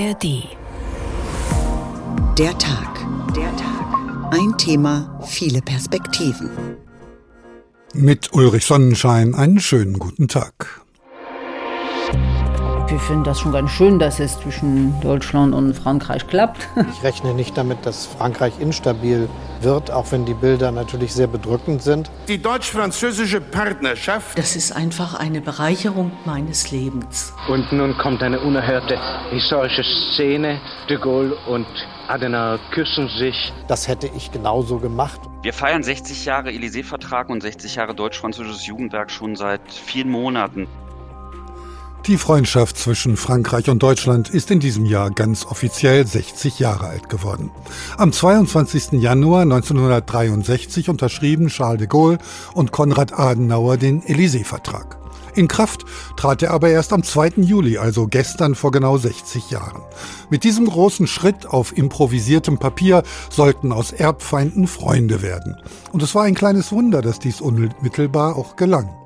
ARD. Der Tag. Der Tag. Ein Thema, viele Perspektiven. Mit Ulrich Sonnenschein einen schönen guten Tag. Wir finden das schon ganz schön, dass es zwischen Deutschland und Frankreich klappt. Ich rechne nicht damit, dass Frankreich instabil wird, auch wenn die Bilder natürlich sehr bedrückend sind. Die deutsch-französische Partnerschaft. Das ist einfach eine Bereicherung meines Lebens. Und nun kommt eine unerhörte historische Szene. De Gaulle und Adenauer küssen sich. Das hätte ich genauso gemacht. Wir feiern 60 Jahre Élysée-Vertrag und 60 Jahre deutsch-französisches Jugendwerk schon seit vielen Monaten. Die Freundschaft zwischen Frankreich und Deutschland ist in diesem Jahr ganz offiziell 60 Jahre alt geworden. Am 22. Januar 1963 unterschrieben Charles de Gaulle und Konrad Adenauer den Élysée-Vertrag. In Kraft trat er aber erst am 2. Juli, also gestern vor genau 60 Jahren. Mit diesem großen Schritt auf improvisiertem Papier sollten aus Erbfeinden Freunde werden. Und es war ein kleines Wunder, dass dies unmittelbar auch gelang.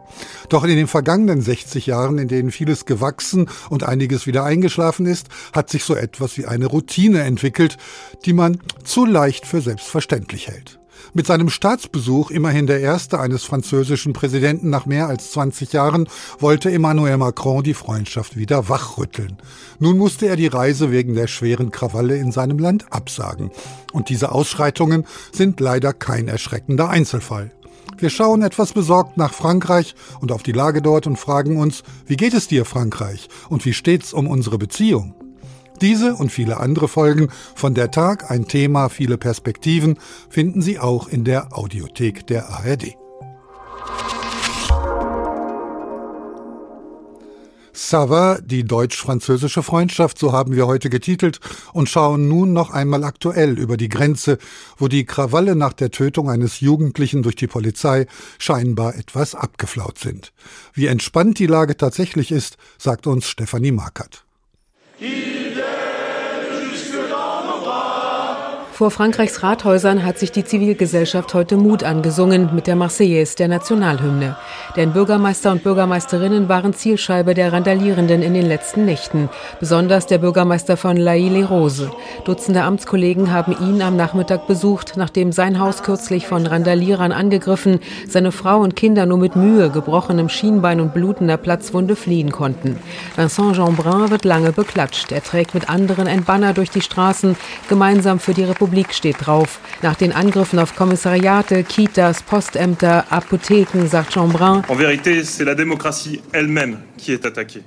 Doch in den vergangenen 60 Jahren, in denen vieles gewachsen und einiges wieder eingeschlafen ist, hat sich so etwas wie eine Routine entwickelt, die man zu leicht für selbstverständlich hält. Mit seinem Staatsbesuch, immerhin der erste eines französischen Präsidenten nach mehr als 20 Jahren, wollte Emmanuel Macron die Freundschaft wieder wachrütteln. Nun musste er die Reise wegen der schweren Krawalle in seinem Land absagen. Und diese Ausschreitungen sind leider kein erschreckender Einzelfall. Wir schauen etwas besorgt nach Frankreich und auf die Lage dort und fragen uns, wie geht es dir, Frankreich? Und wie steht's um unsere Beziehung? Diese und viele andere Folgen von der Tag, ein Thema, viele Perspektiven, finden Sie auch in der Audiothek der ARD. Sava, die deutsch-französische Freundschaft, so haben wir heute getitelt, und schauen nun noch einmal aktuell über die Grenze, wo die Krawalle nach der Tötung eines Jugendlichen durch die Polizei scheinbar etwas abgeflaut sind. Wie entspannt die Lage tatsächlich ist, sagt uns Stefanie Markert. Vor Frankreichs Rathäusern hat sich die Zivilgesellschaft heute Mut angesungen mit der Marseillaise der Nationalhymne. Denn Bürgermeister und Bürgermeisterinnen waren Zielscheibe der Randalierenden in den letzten Nächten. Besonders der Bürgermeister von La Île-et-Rose. Dutzende Amtskollegen haben ihn am Nachmittag besucht, nachdem sein Haus kürzlich von Randalierern angegriffen, seine Frau und Kinder nur mit Mühe, gebrochenem Schienbein und blutender Platzwunde fliehen konnten. Vincent Jeanbrun wird lange beklatscht. Er trägt mit anderen ein Banner durch die Straßen, gemeinsam für die Republik Republik steht drauf. Nach den Angriffen auf Kommissariate, Kitas, Postämter, Apotheken, sagt Jean Brun.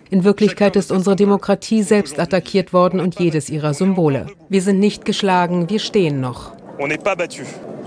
In Wirklichkeit ist unsere Demokratie selbst attackiert worden und jedes ihrer Symbole. Wir sind nicht geschlagen, wir stehen noch. On n'est pas battu.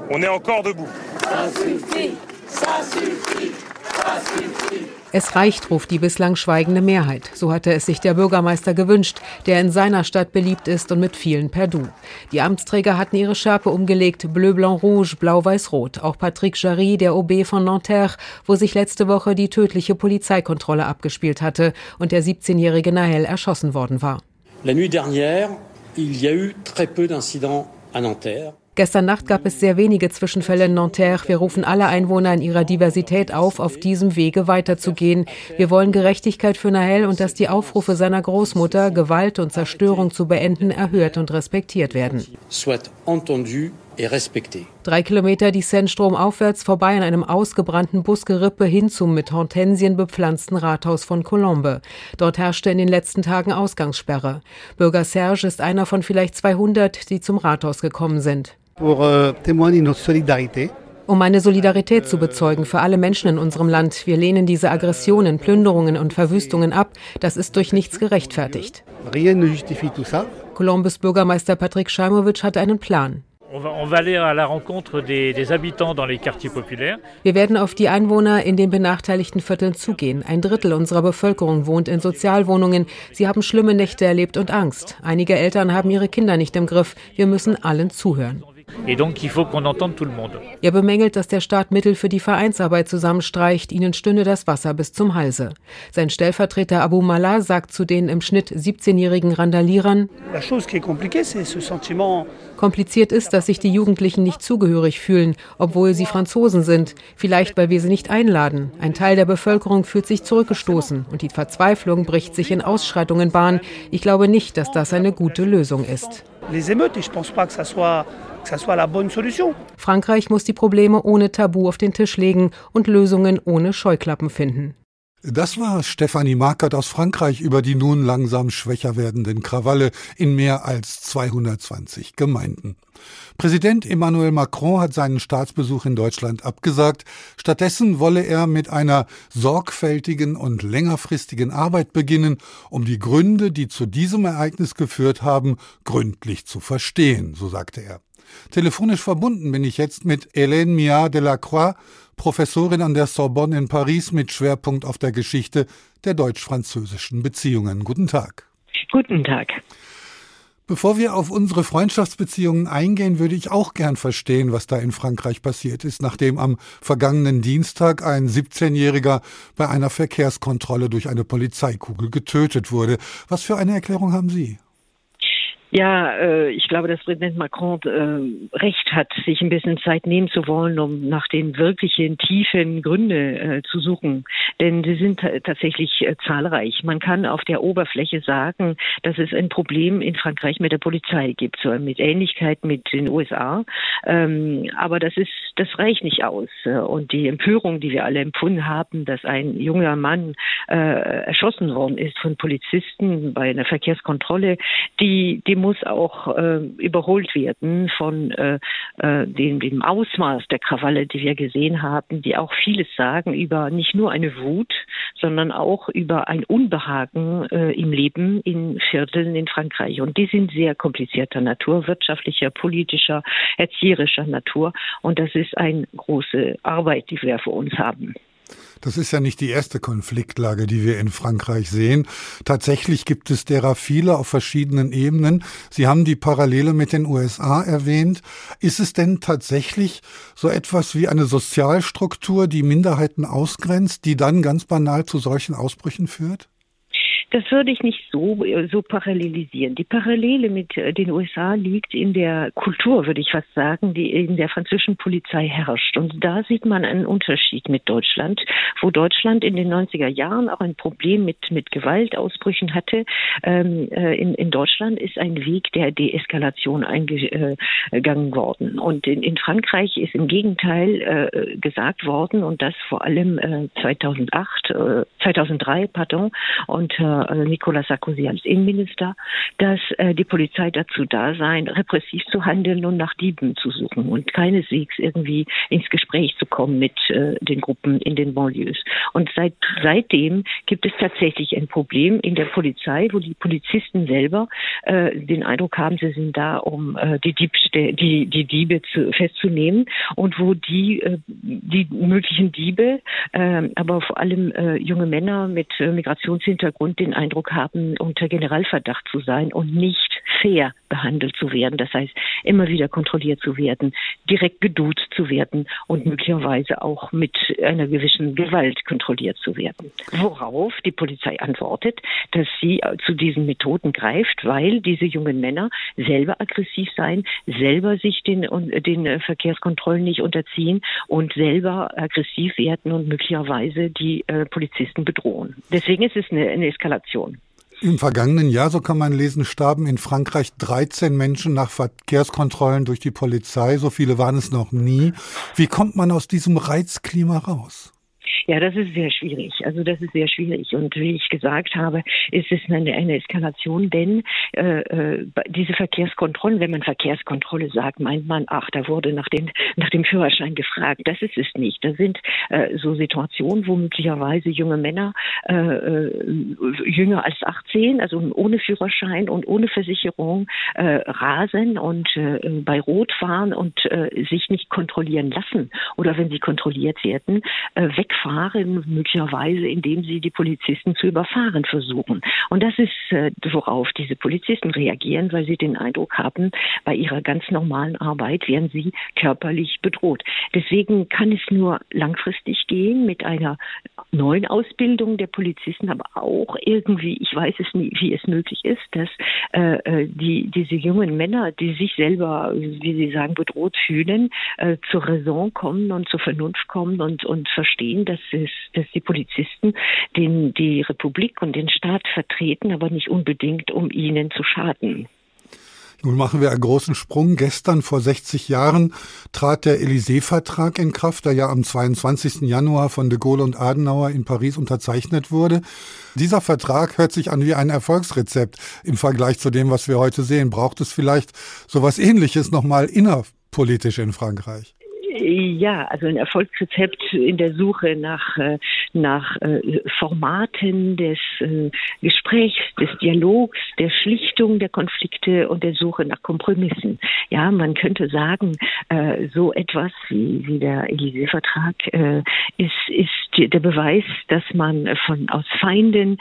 On est encore debout. Ça suffit, ça suffit, ça suffit. Es reicht, ruft die bislang schweigende Mehrheit. So hatte es sich der Bürgermeister gewünscht, der in seiner Stadt beliebt ist und mit vielen per Du. Die Amtsträger hatten ihre Schärpe umgelegt, bleu, blanc, rouge, blau, weiß, rot. Auch Patrick Jarry, der OB von Nanterre, wo sich letzte Woche die tödliche Polizeikontrolle abgespielt hatte und der 17-jährige Nahel erschossen worden war. La nuit dernière, il y a eu très peu d'incidents à Nanterre. Gestern Nacht gab es sehr wenige Zwischenfälle in Nanterre. Wir rufen alle Einwohner in ihrer Diversität auf, auf diesem Wege weiterzugehen. Wir wollen Gerechtigkeit für Nahel und dass die Aufrufe seiner Großmutter, Gewalt und Zerstörung zu beenden, erhört und respektiert werden. Drei Kilometer die Seine stromaufwärts vorbei an einem ausgebrannten Busgerippe hin zum mit Hortensien bepflanzten Rathaus von Colombe. Dort herrschte in den letzten Tagen Ausgangssperre. Bürger Serge ist einer von vielleicht 200, die zum Rathaus gekommen sind. Euh, um meine Solidarität zu bezeugen für alle Menschen in unserem Land. Wir lehnen diese Aggressionen, Plünderungen und Verwüstungen ab. Das ist durch nichts gerechtfertigt. Columbus Bürgermeister Patrick Scheimowitsch hat einen Plan. Wir werden auf die Einwohner in den benachteiligten Vierteln zugehen. Ein Drittel unserer Bevölkerung wohnt in Sozialwohnungen. Sie haben schlimme Nächte erlebt und Angst. Einige Eltern haben ihre Kinder nicht im Griff. Wir müssen allen zuhören. Er bemängelt, dass der Staat Mittel für die Vereinsarbeit zusammenstreicht, ihnen stünde das Wasser bis zum Halse. Sein Stellvertreter Abu Mallah sagt zu den im Schnitt 17-jährigen Randalierern, Kompliziert ist, dass sich die Jugendlichen nicht zugehörig fühlen, obwohl sie Franzosen sind, vielleicht weil wir sie nicht einladen. Ein Teil der Bevölkerung fühlt sich zurückgestoßen und die Verzweiflung bricht sich in Ausschreitungen Bahn. Ich glaube nicht, dass das eine gute Lösung ist. Frankreich muss die Probleme ohne Tabu auf den Tisch legen und Lösungen ohne Scheuklappen finden. Das war Stefanie Markert aus Frankreich über die nun langsam schwächer werdenden Krawalle in mehr als 220 Gemeinden. Präsident Emmanuel Macron hat seinen Staatsbesuch in Deutschland abgesagt. Stattdessen wolle er mit einer sorgfältigen und längerfristigen Arbeit beginnen, um die Gründe, die zu diesem Ereignis geführt haben, gründlich zu verstehen, so sagte er. Telefonisch verbunden bin ich jetzt mit Hélène Miard de la Croix, Professorin an der Sorbonne in Paris mit Schwerpunkt auf der Geschichte der deutsch-französischen Beziehungen. Guten Tag. Guten Tag. Bevor wir auf unsere Freundschaftsbeziehungen eingehen, würde ich auch gern verstehen, was da in Frankreich passiert ist, nachdem am vergangenen Dienstag ein 17-Jähriger bei einer Verkehrskontrolle durch eine Polizeikugel getötet wurde. Was für eine Erklärung haben Sie? Ja, äh, ich glaube, dass Präsident Macron äh, recht hat, sich ein bisschen Zeit nehmen zu wollen, um nach den wirklichen tiefen Gründen äh, zu suchen. Denn sie sind tatsächlich äh, zahlreich. Man kann auf der Oberfläche sagen, dass es ein Problem in Frankreich mit der Polizei gibt, so mit Ähnlichkeit mit den USA. Ähm, aber das ist, das reicht nicht aus. Und die Empörung, die wir alle empfunden haben, dass ein junger Mann äh, erschossen worden ist von Polizisten bei einer Verkehrskontrolle, die, die muss auch äh, überholt werden von äh, äh, dem, dem Ausmaß der Krawalle, die wir gesehen haben, die auch vieles sagen über nicht nur eine Wut, sondern auch über ein Unbehagen äh, im Leben in Vierteln in Frankreich. Und die sind sehr komplizierter Natur, wirtschaftlicher, politischer, erzieherischer Natur. Und das ist eine große Arbeit, die wir vor uns haben. Das ist ja nicht die erste Konfliktlage, die wir in Frankreich sehen. Tatsächlich gibt es derer viele auf verschiedenen Ebenen. Sie haben die Parallele mit den USA erwähnt. Ist es denn tatsächlich so etwas wie eine Sozialstruktur, die Minderheiten ausgrenzt, die dann ganz banal zu solchen Ausbrüchen führt? Das würde ich nicht so, so parallelisieren. Die Parallele mit äh, den USA liegt in der Kultur, würde ich fast sagen, die in der französischen Polizei herrscht. Und da sieht man einen Unterschied mit Deutschland, wo Deutschland in den 90er Jahren auch ein Problem mit, mit Gewaltausbrüchen hatte. Ähm, äh, in, in Deutschland ist ein Weg der Deeskalation eingegangen worden. Und in, in Frankreich ist im Gegenteil äh, gesagt worden, und das vor allem äh, 2008, äh, 2003, pardon, unter also Nicolas Sarkozy als Innenminister, dass äh, die Polizei dazu da sei, repressiv zu handeln und nach Dieben zu suchen und keineswegs irgendwie ins Gespräch zu kommen mit äh, den Gruppen in den Banlieues. Und seit, seitdem gibt es tatsächlich ein Problem in der Polizei, wo die Polizisten selber äh, den Eindruck haben, sie sind da, um äh, die, Dieb, die, die Diebe zu, festzunehmen und wo die, äh, die möglichen Diebe, äh, aber vor allem äh, junge Männer mit äh, Migrationshintergrund den den Eindruck haben, unter Generalverdacht zu sein und nicht fair behandelt zu werden. Das heißt, immer wieder kontrolliert zu werden, direkt geduzt zu werden und möglicherweise auch mit einer gewissen Gewalt kontrolliert zu werden. Worauf die Polizei antwortet, dass sie zu diesen Methoden greift, weil diese jungen Männer selber aggressiv seien, selber sich den, den Verkehrskontrollen nicht unterziehen und selber aggressiv werden und möglicherweise die äh, Polizisten bedrohen. Deswegen ist es eine, eine Eskalation. Im vergangenen Jahr, so kann man lesen, starben in Frankreich 13 Menschen nach Verkehrskontrollen durch die Polizei. So viele waren es noch nie. Wie kommt man aus diesem Reizklima raus? Ja, das ist sehr schwierig. Also das ist sehr schwierig. Und wie ich gesagt habe, ist es eine, eine Eskalation, denn äh, äh, diese Verkehrskontrollen, wenn man Verkehrskontrolle sagt, meint man, ach, da wurde nach, den, nach dem Führerschein gefragt. Das ist es nicht. Das sind äh, so Situationen, wo möglicherweise junge Männer äh, äh jünger als 18, also ohne Führerschein und ohne Versicherung äh, rasen und äh, bei Rot fahren und äh, sich nicht kontrollieren lassen oder wenn sie kontrolliert werden, äh, wegfahren überfahren, möglicherweise indem sie die Polizisten zu überfahren versuchen. Und das ist, äh, worauf diese Polizisten reagieren, weil sie den Eindruck haben, bei ihrer ganz normalen Arbeit werden sie körperlich bedroht. Deswegen kann es nur langfristig gehen mit einer neuen Ausbildung der Polizisten, aber auch irgendwie, ich weiß es nie, wie es möglich ist, dass äh, äh die, diese jungen Männer, die sich selber, wie Sie sagen, bedroht fühlen, äh, zur Raison kommen und zur Vernunft kommen und, und verstehen, dass, es, dass die Polizisten den, die Republik und den Staat vertreten, aber nicht unbedingt, um ihnen zu schaden. Nun machen wir einen großen Sprung. Gestern vor 60 Jahren trat der Élysée-Vertrag in Kraft, der ja am 22. Januar von de Gaulle und Adenauer in Paris unterzeichnet wurde. Dieser Vertrag hört sich an wie ein Erfolgsrezept im Vergleich zu dem, was wir heute sehen. Braucht es vielleicht sowas ähnliches nochmal innerpolitisch in Frankreich? Ja, also ein Erfolgsrezept in der Suche nach, äh, nach äh, Formaten des äh, Gesprächs, des Dialogs, der Schlichtung der Konflikte und der Suche nach Kompromissen. Ja, man könnte sagen, so etwas wie, wie der Élysée-Vertrag ist, ist der Beweis, dass man von aus Feinden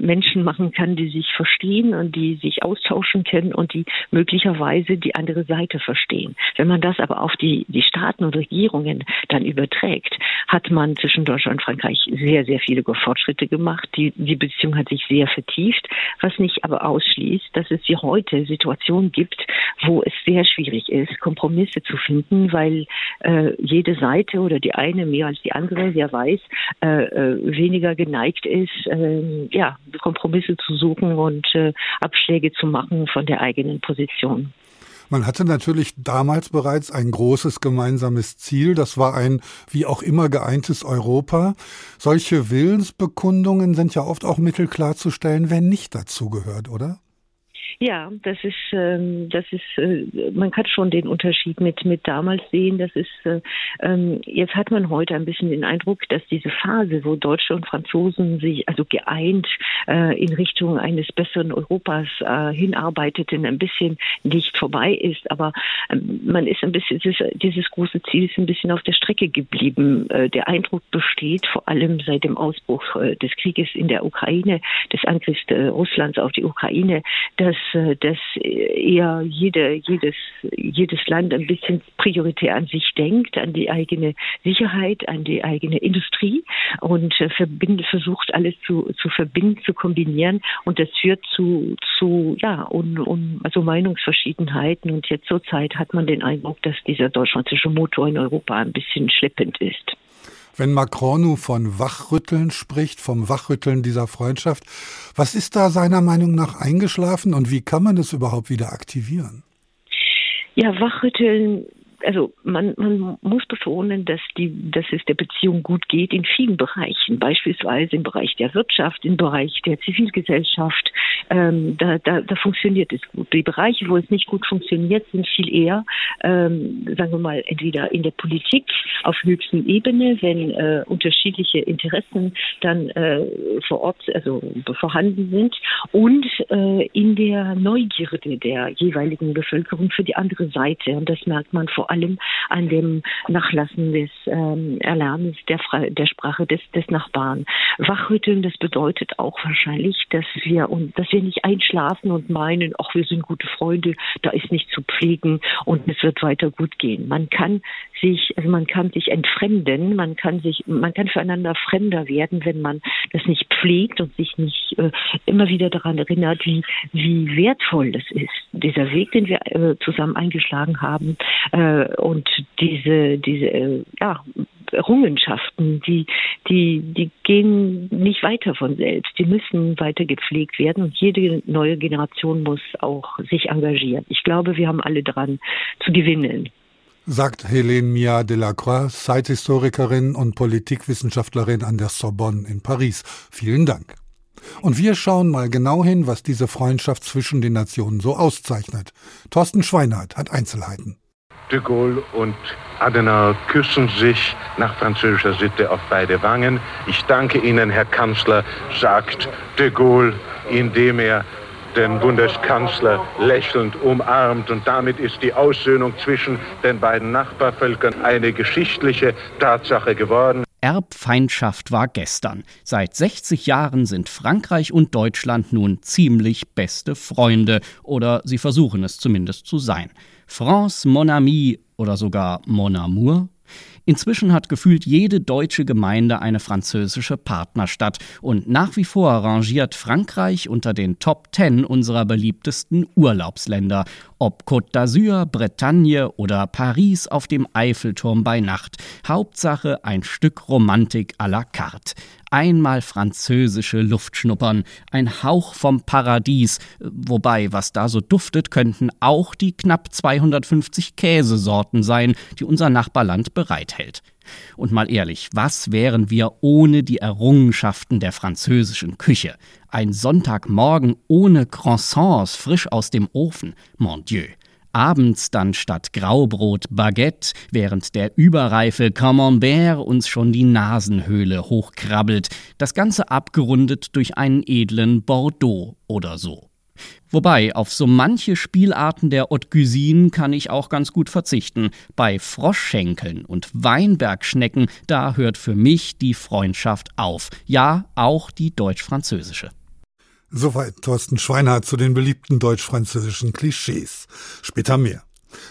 Menschen machen kann, die sich verstehen und die sich austauschen können und die möglicherweise die andere Seite verstehen. Wenn man das aber auf die, die Staaten oder Regierungen dann überträgt, hat man zwischen Deutschland und Frankreich sehr, sehr viele Fortschritte gemacht. Die, die Beziehung hat sich sehr vertieft, was nicht aber ausschließt, dass es hier heute Situationen gibt, wo es sehr schwierig ist, Kompromisse zu finden, weil äh, jede Seite oder die eine mehr als die andere, wer weiß, äh, äh, weniger geneigt ist, äh, ja, Kompromisse zu suchen und äh, Abschläge zu machen von der eigenen Position. Man hatte natürlich damals bereits ein großes gemeinsames Ziel. Das war ein wie auch immer geeintes Europa. Solche Willensbekundungen sind ja oft auch mittelklar zu stellen, wer nicht dazu gehört, oder? Ja, das ist, ähm, das ist, äh, man kann schon den Unterschied mit, mit damals sehen. Das ist, äh, ähm, jetzt hat man heute ein bisschen den Eindruck, dass diese Phase, wo Deutsche und Franzosen sich also geeint äh, in Richtung eines besseren Europas äh, hinarbeiteten, ein bisschen nicht vorbei ist. Aber ähm, man ist ein bisschen, dieses, dieses große Ziel ist ein bisschen auf der Strecke geblieben. Äh, der Eindruck besteht, vor allem seit dem Ausbruch äh, des Krieges in der Ukraine, des Angriffs äh, Russlands auf die Ukraine, dass dass eher jede, jedes, jedes Land ein bisschen prioritär an sich denkt, an die eigene Sicherheit, an die eigene Industrie und äh, verbindet, versucht alles zu, zu verbinden, zu kombinieren und das führt zu, zu ja, un, un, also Meinungsverschiedenheiten und jetzt zurzeit hat man den Eindruck, dass dieser deutsch-französische Motor in Europa ein bisschen schleppend ist. Wenn Macron nun von Wachrütteln spricht, vom Wachrütteln dieser Freundschaft, was ist da seiner Meinung nach eingeschlafen und wie kann man es überhaupt wieder aktivieren? Ja, Wachrütteln also man, man muss betonen, dass, die, dass es der Beziehung gut geht in vielen Bereichen, beispielsweise im Bereich der Wirtschaft, im Bereich der Zivilgesellschaft. Ähm, da, da, da funktioniert es gut. Die Bereiche, wo es nicht gut funktioniert, sind viel eher, ähm, sagen wir mal, entweder in der Politik auf höchsten Ebene, wenn äh, unterschiedliche Interessen dann äh, vor Ort also vorhanden sind und äh, in der Neugierde der jeweiligen Bevölkerung für die andere Seite. Und das merkt man vor allem an dem Nachlassen des ähm, Erlernens der, der Sprache des, des Nachbarn. Wachrütteln, das bedeutet auch wahrscheinlich, dass wir und dass wir nicht einschlafen und meinen, ach, wir sind gute Freunde, da ist nichts zu pflegen und es wird weiter gut gehen. Man kann sich, also man kann sich entfremden, man kann sich, man kann füreinander fremder werden, wenn man das nicht pflegt und sich nicht äh, immer wieder daran erinnert, wie, wie wertvoll das ist. Dieser Weg, den wir äh, zusammen eingeschlagen haben, äh, und diese, diese äh, ja, Errungenschaften, die, die, die gehen nicht weiter von selbst. Die müssen weiter gepflegt werden und jede neue Generation muss auch sich engagieren. Ich glaube, wir haben alle dran zu gewinnen. Sagt Helene Mia Delacroix, Zeithistorikerin und Politikwissenschaftlerin an der Sorbonne in Paris. Vielen Dank. Und wir schauen mal genau hin, was diese Freundschaft zwischen den Nationen so auszeichnet. Thorsten Schweinhardt hat Einzelheiten. De Gaulle und Adenauer küssen sich nach französischer Sitte auf beide Wangen. Ich danke Ihnen, Herr Kanzler, sagt de Gaulle, indem er den Bundeskanzler lächelnd umarmt. Und damit ist die Aussöhnung zwischen den beiden Nachbarvölkern eine geschichtliche Tatsache geworden. Erbfeindschaft war gestern. Seit 60 Jahren sind Frankreich und Deutschland nun ziemlich beste Freunde oder sie versuchen es zumindest zu sein. France mon ami oder sogar mon amour? Inzwischen hat gefühlt jede deutsche Gemeinde eine französische Partnerstadt und nach wie vor rangiert Frankreich unter den Top Ten unserer beliebtesten Urlaubsländer, ob Côte d'Azur, Bretagne oder Paris auf dem Eiffelturm bei Nacht. Hauptsache ein Stück Romantik à la carte einmal französische Luft schnuppern, ein Hauch vom Paradies, wobei, was da so duftet, könnten auch die knapp 250 Käsesorten sein, die unser Nachbarland bereithält. Und mal ehrlich, was wären wir ohne die Errungenschaften der französischen Küche? Ein Sonntagmorgen ohne Croissants frisch aus dem Ofen, mon Dieu. Abends dann statt Graubrot Baguette, während der überreife Camembert uns schon die Nasenhöhle hochkrabbelt, das Ganze abgerundet durch einen edlen Bordeaux oder so. Wobei, auf so manche Spielarten der Haute Cuisine kann ich auch ganz gut verzichten. Bei Froschschenkeln und Weinbergschnecken, da hört für mich die Freundschaft auf. Ja, auch die deutsch-französische. Soweit Thorsten Schweinhardt zu den beliebten deutsch-französischen Klischees. Später mehr.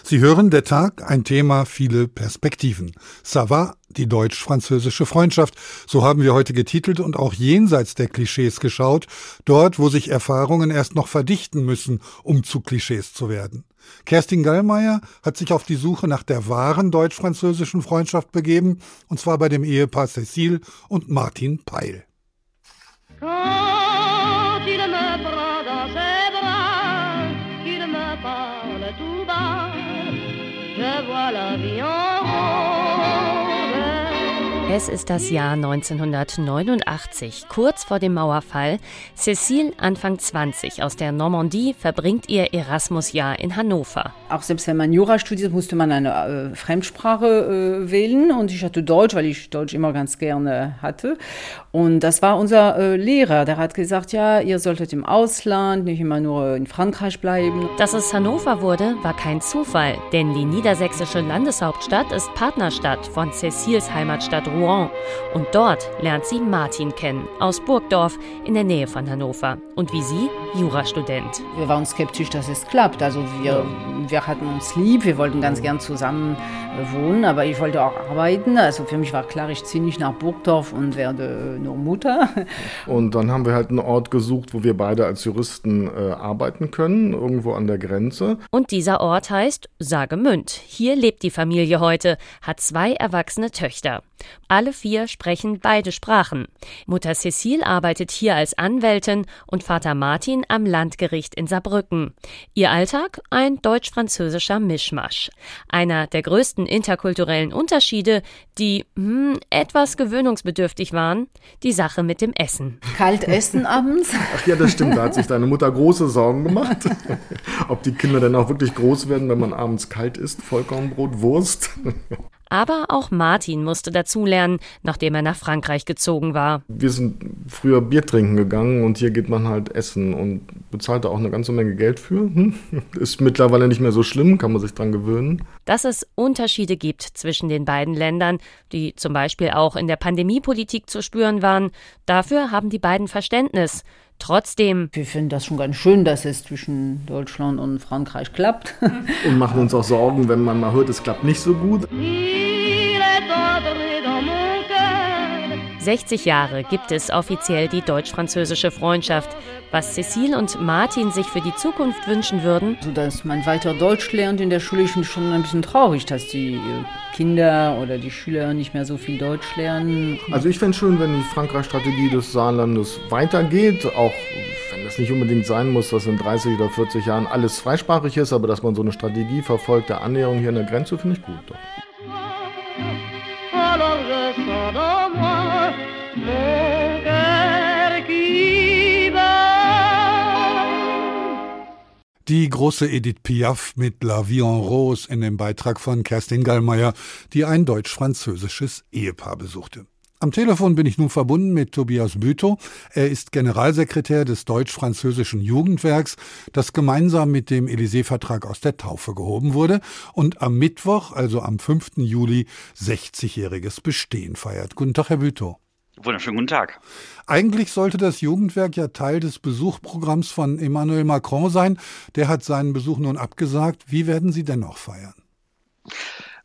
Sie hören der Tag, ein Thema, viele Perspektiven. Ça va, die deutsch-französische Freundschaft. So haben wir heute getitelt und auch jenseits der Klischees geschaut, dort, wo sich Erfahrungen erst noch verdichten müssen, um zu Klischees zu werden. Kerstin Gallmeier hat sich auf die Suche nach der wahren deutsch-französischen Freundschaft begeben, und zwar bei dem Ehepaar Cécile und Martin Peil. Es ist das Jahr 1989, kurz vor dem Mauerfall. Cécile, Anfang 20, aus der Normandie, verbringt ihr Erasmus-Jahr in Hannover. Auch selbst wenn man Jura studiert, musste man eine äh, Fremdsprache äh, wählen. Und ich hatte Deutsch, weil ich Deutsch immer ganz gerne hatte. Und das war unser äh, Lehrer. Der hat gesagt, ja, ihr solltet im Ausland, nicht immer nur in Frankreich bleiben. Dass es Hannover wurde, war kein Zufall. Denn die niedersächsische Landeshauptstadt ist Partnerstadt von Cécils Heimatstadt Rouen. Rouen. Und dort lernt sie Martin kennen, aus Burgdorf in der Nähe von Hannover. Und wie sie, Jurastudent. Wir waren skeptisch, dass es klappt. Also wir, wir hatten uns lieb, wir wollten ganz gern zusammen wohnen, aber ich wollte auch arbeiten. Also für mich war klar, ich ziehe nicht nach Burgdorf und werde nur Mutter. Und dann haben wir halt einen Ort gesucht, wo wir beide als Juristen äh, arbeiten können, irgendwo an der Grenze. Und dieser Ort heißt Sagemünd. Hier lebt die Familie heute, hat zwei erwachsene Töchter. Alle vier sprechen beide Sprachen. Mutter Cecile arbeitet hier als Anwältin und Vater Martin am Landgericht in Saarbrücken. Ihr Alltag ein deutsch-französischer Mischmasch. Einer der größten interkulturellen Unterschiede, die hm, etwas gewöhnungsbedürftig waren, die Sache mit dem Essen. Kalt essen abends? Ach ja, das stimmt. Da hat sich deine Mutter große Sorgen gemacht. Ob die Kinder dann auch wirklich groß werden, wenn man abends kalt isst. Vollkornbrot, Wurst. Aber auch Martin musste dazulernen, nachdem er nach Frankreich gezogen war. Wir sind früher Bier trinken gegangen und hier geht man halt essen und bezahlt da auch eine ganze Menge Geld für. Hm? Ist mittlerweile nicht mehr so schlimm, kann man sich dran gewöhnen. Dass es Unterschiede gibt zwischen den beiden Ländern, die zum Beispiel auch in der Pandemiepolitik zu spüren waren, dafür haben die beiden Verständnis. Trotzdem. Wir finden das schon ganz schön, dass es zwischen Deutschland und Frankreich klappt. Und machen uns auch Sorgen, wenn man mal hört, es klappt nicht so gut. 60 Jahre gibt es offiziell die deutsch-französische Freundschaft. Was Cécile und Martin sich für die Zukunft wünschen würden? So, dass man weiter Deutsch lernt in der Schule, ist schon ein bisschen traurig, dass die äh, Kinder oder die Schüler nicht mehr so viel Deutsch lernen. Also ich fände es schön, wenn die Frankreich-Strategie des Saarlandes weitergeht, auch wenn es nicht unbedingt sein muss, dass in 30 oder 40 Jahren alles zweisprachig ist, aber dass man so eine Strategie verfolgt der Annäherung hier an der Grenze, finde ich gut. Doch. Die große Edith Piaf mit La Vie en Rose in dem Beitrag von Kerstin Gallmeier, die ein deutsch-französisches Ehepaar besuchte. Am Telefon bin ich nun verbunden mit Tobias Bütow. Er ist Generalsekretär des Deutsch-Französischen Jugendwerks, das gemeinsam mit dem Élysée-Vertrag aus der Taufe gehoben wurde und am Mittwoch, also am 5. Juli, 60-jähriges Bestehen feiert. Guten Tag, Herr Bütow. Wunderschönen guten Tag. Eigentlich sollte das Jugendwerk ja Teil des Besuchprogramms von Emmanuel Macron sein. Der hat seinen Besuch nun abgesagt. Wie werden Sie dennoch feiern?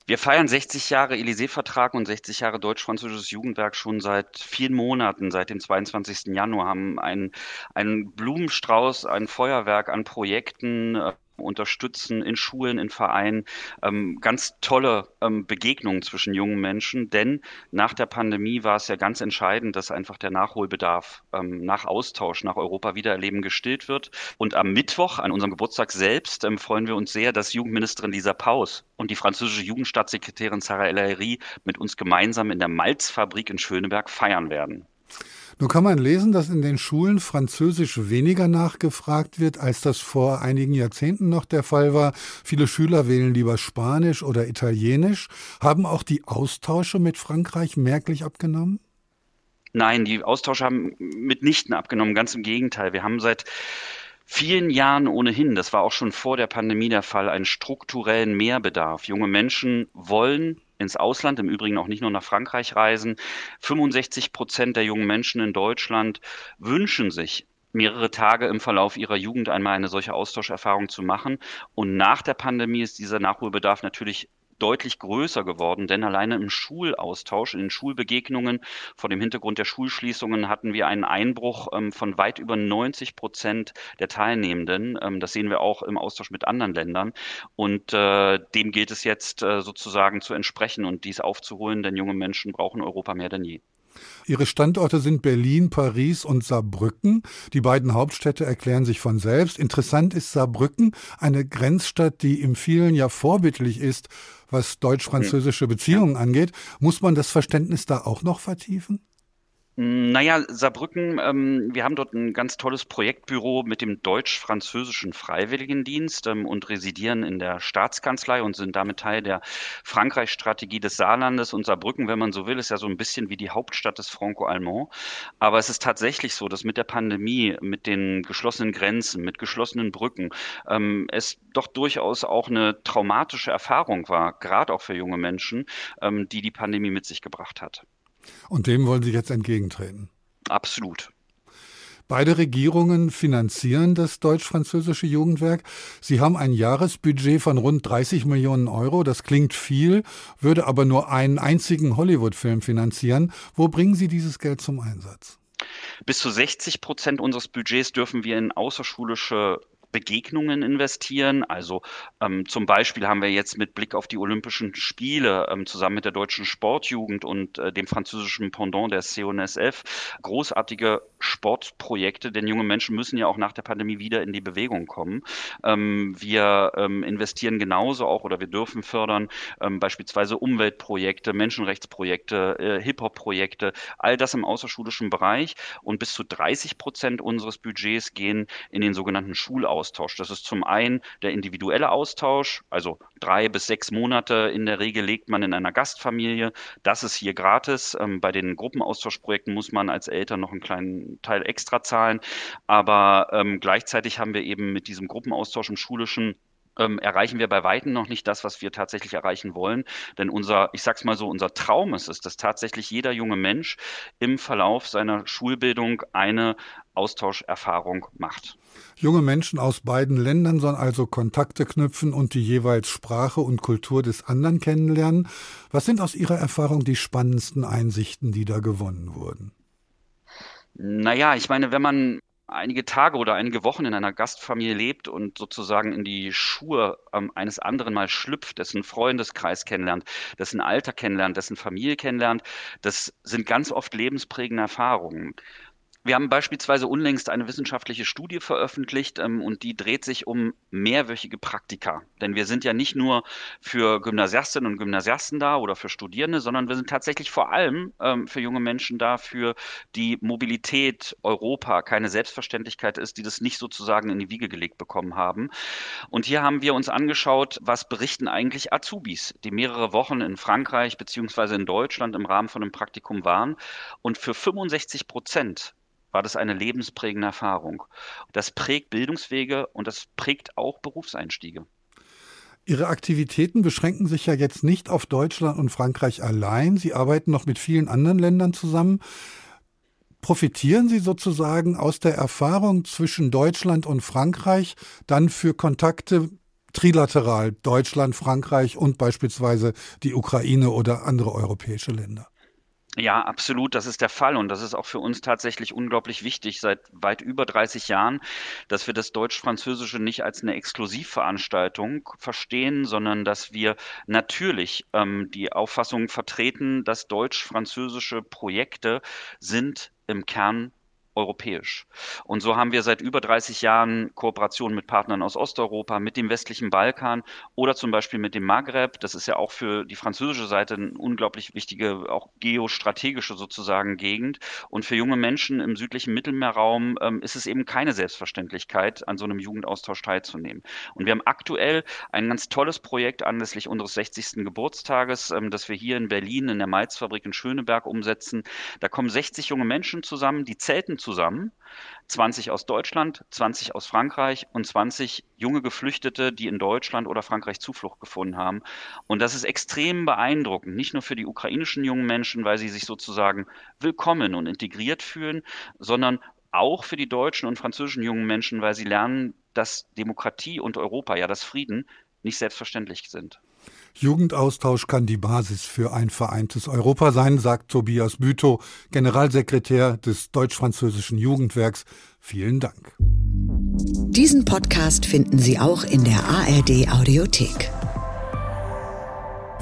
Wir feiern 60 Jahre Élysée-Vertrag und 60 Jahre Deutsch-Französisches Jugendwerk schon seit vielen Monaten, seit dem 22. Januar, haben einen, einen Blumenstrauß, ein Feuerwerk an Projekten, äh, unterstützen in Schulen, in Vereinen. Ähm, ganz tolle ähm, Begegnungen zwischen jungen Menschen, denn nach der Pandemie war es ja ganz entscheidend, dass einfach der Nachholbedarf ähm, nach Austausch, nach Europa wiedererleben gestillt wird. Und am Mittwoch, an unserem Geburtstag selbst, ähm, freuen wir uns sehr, dass Jugendministerin Lisa Paus und die französische Jugendstaatssekretärin Sarah El mit uns gemeinsam in der Malzfabrik in Schöneberg feiern werden. Nun kann man lesen, dass in den Schulen Französisch weniger nachgefragt wird, als das vor einigen Jahrzehnten noch der Fall war. Viele Schüler wählen lieber Spanisch oder Italienisch. Haben auch die Austausche mit Frankreich merklich abgenommen? Nein, die Austausche haben mitnichten abgenommen. Ganz im Gegenteil. Wir haben seit vielen Jahren ohnehin, das war auch schon vor der Pandemie der Fall, einen strukturellen Mehrbedarf. Junge Menschen wollen ins Ausland, im Übrigen auch nicht nur nach Frankreich reisen. 65 Prozent der jungen Menschen in Deutschland wünschen sich mehrere Tage im Verlauf ihrer Jugend einmal eine solche Austauscherfahrung zu machen. Und nach der Pandemie ist dieser Nachholbedarf natürlich deutlich größer geworden, denn alleine im Schulaustausch, in den Schulbegegnungen vor dem Hintergrund der Schulschließungen hatten wir einen Einbruch ähm, von weit über 90 Prozent der Teilnehmenden. Ähm, das sehen wir auch im Austausch mit anderen Ländern. Und äh, dem gilt es jetzt äh, sozusagen zu entsprechen und dies aufzuholen, denn junge Menschen brauchen Europa mehr denn je. Ihre Standorte sind Berlin, Paris und Saarbrücken. Die beiden Hauptstädte erklären sich von selbst. Interessant ist Saarbrücken, eine Grenzstadt, die im vielen ja vorbildlich ist, was deutsch-französische Beziehungen angeht. Muss man das Verständnis da auch noch vertiefen? Naja, Saarbrücken, ähm, wir haben dort ein ganz tolles Projektbüro mit dem deutsch-französischen Freiwilligendienst ähm, und residieren in der Staatskanzlei und sind damit Teil der Frankreich-Strategie des Saarlandes. Und Saarbrücken, wenn man so will, ist ja so ein bisschen wie die Hauptstadt des Franco-Allemand. Aber es ist tatsächlich so, dass mit der Pandemie, mit den geschlossenen Grenzen, mit geschlossenen Brücken, ähm, es doch durchaus auch eine traumatische Erfahrung war, gerade auch für junge Menschen, ähm, die die Pandemie mit sich gebracht hat. Und dem wollen Sie jetzt entgegentreten? Absolut. Beide Regierungen finanzieren das deutsch-französische Jugendwerk. Sie haben ein Jahresbudget von rund 30 Millionen Euro. Das klingt viel, würde aber nur einen einzigen Hollywood-Film finanzieren. Wo bringen Sie dieses Geld zum Einsatz? Bis zu 60 Prozent unseres Budgets dürfen wir in außerschulische Begegnungen investieren. Also ähm, zum Beispiel haben wir jetzt mit Blick auf die Olympischen Spiele ähm, zusammen mit der deutschen Sportjugend und äh, dem französischen Pendant der CONSF großartige Sportprojekte, denn junge Menschen müssen ja auch nach der Pandemie wieder in die Bewegung kommen. Ähm, wir ähm, investieren genauso auch oder wir dürfen fördern ähm, beispielsweise Umweltprojekte, Menschenrechtsprojekte, äh, Hip-Hop-Projekte, all das im außerschulischen Bereich und bis zu 30 Prozent unseres Budgets gehen in den sogenannten Schulaustausch. Austausch. Das ist zum einen der individuelle Austausch, also drei bis sechs Monate in der Regel legt man in einer Gastfamilie. Das ist hier gratis. Ähm, bei den Gruppenaustauschprojekten muss man als Eltern noch einen kleinen Teil extra zahlen. Aber ähm, gleichzeitig haben wir eben mit diesem Gruppenaustausch im schulischen ähm, erreichen wir bei Weitem noch nicht das, was wir tatsächlich erreichen wollen. Denn unser, ich sag's mal so, unser Traum ist es, dass tatsächlich jeder junge Mensch im Verlauf seiner Schulbildung eine Austauscherfahrung macht. Junge Menschen aus beiden Ländern sollen also Kontakte knüpfen und die jeweils Sprache und Kultur des anderen kennenlernen. Was sind aus Ihrer Erfahrung die spannendsten Einsichten, die da gewonnen wurden? Naja, ich meine, wenn man einige Tage oder einige Wochen in einer Gastfamilie lebt und sozusagen in die Schuhe ähm, eines anderen mal schlüpft, dessen Freundeskreis kennenlernt, dessen Alter kennenlernt, dessen Familie kennenlernt, das sind ganz oft lebensprägende Erfahrungen. Wir haben beispielsweise unlängst eine wissenschaftliche Studie veröffentlicht ähm, und die dreht sich um mehrwöchige Praktika. Denn wir sind ja nicht nur für Gymnasiastinnen und Gymnasiasten da oder für Studierende, sondern wir sind tatsächlich vor allem ähm, für junge Menschen da, für die Mobilität Europa keine Selbstverständlichkeit ist, die das nicht sozusagen in die Wiege gelegt bekommen haben. Und hier haben wir uns angeschaut, was berichten eigentlich Azubis, die mehrere Wochen in Frankreich beziehungsweise in Deutschland im Rahmen von einem Praktikum waren. Und für 65 Prozent war das eine lebensprägende Erfahrung. Das prägt Bildungswege und das prägt auch Berufseinstiege. Ihre Aktivitäten beschränken sich ja jetzt nicht auf Deutschland und Frankreich allein. Sie arbeiten noch mit vielen anderen Ländern zusammen. Profitieren Sie sozusagen aus der Erfahrung zwischen Deutschland und Frankreich dann für Kontakte trilateral Deutschland, Frankreich und beispielsweise die Ukraine oder andere europäische Länder? Ja, absolut, das ist der Fall und das ist auch für uns tatsächlich unglaublich wichtig seit weit über 30 Jahren, dass wir das Deutsch-Französische nicht als eine Exklusivveranstaltung verstehen, sondern dass wir natürlich ähm, die Auffassung vertreten, dass deutsch-französische Projekte sind im Kern europäisch. Und so haben wir seit über 30 Jahren Kooperationen mit Partnern aus Osteuropa, mit dem westlichen Balkan oder zum Beispiel mit dem Maghreb. Das ist ja auch für die französische Seite eine unglaublich wichtige, auch geostrategische sozusagen Gegend. Und für junge Menschen im südlichen Mittelmeerraum ähm, ist es eben keine Selbstverständlichkeit, an so einem Jugendaustausch teilzunehmen. Und wir haben aktuell ein ganz tolles Projekt anlässlich unseres 60. Geburtstages, ähm, das wir hier in Berlin in der Maizfabrik in Schöneberg umsetzen. Da kommen 60 junge Menschen zusammen, die zelten zusammen. 20 aus Deutschland, 20 aus Frankreich und 20 junge Geflüchtete, die in Deutschland oder Frankreich Zuflucht gefunden haben. Und das ist extrem beeindruckend, nicht nur für die ukrainischen jungen Menschen, weil sie sich sozusagen willkommen und integriert fühlen, sondern auch für die deutschen und französischen jungen Menschen, weil sie lernen, dass Demokratie und Europa, ja das Frieden, nicht selbstverständlich sind. Jugendaustausch kann die Basis für ein vereintes Europa sein, sagt Tobias Bütow, Generalsekretär des deutsch-französischen Jugendwerks. Vielen Dank. Diesen Podcast finden Sie auch in der ARD Audiothek.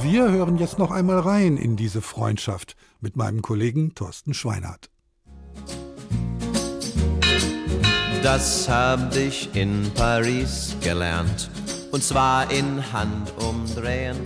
Wir hören jetzt noch einmal rein in diese Freundschaft mit meinem Kollegen Thorsten Schweinhardt. Das habe ich in Paris gelernt und zwar in Handumdrehen.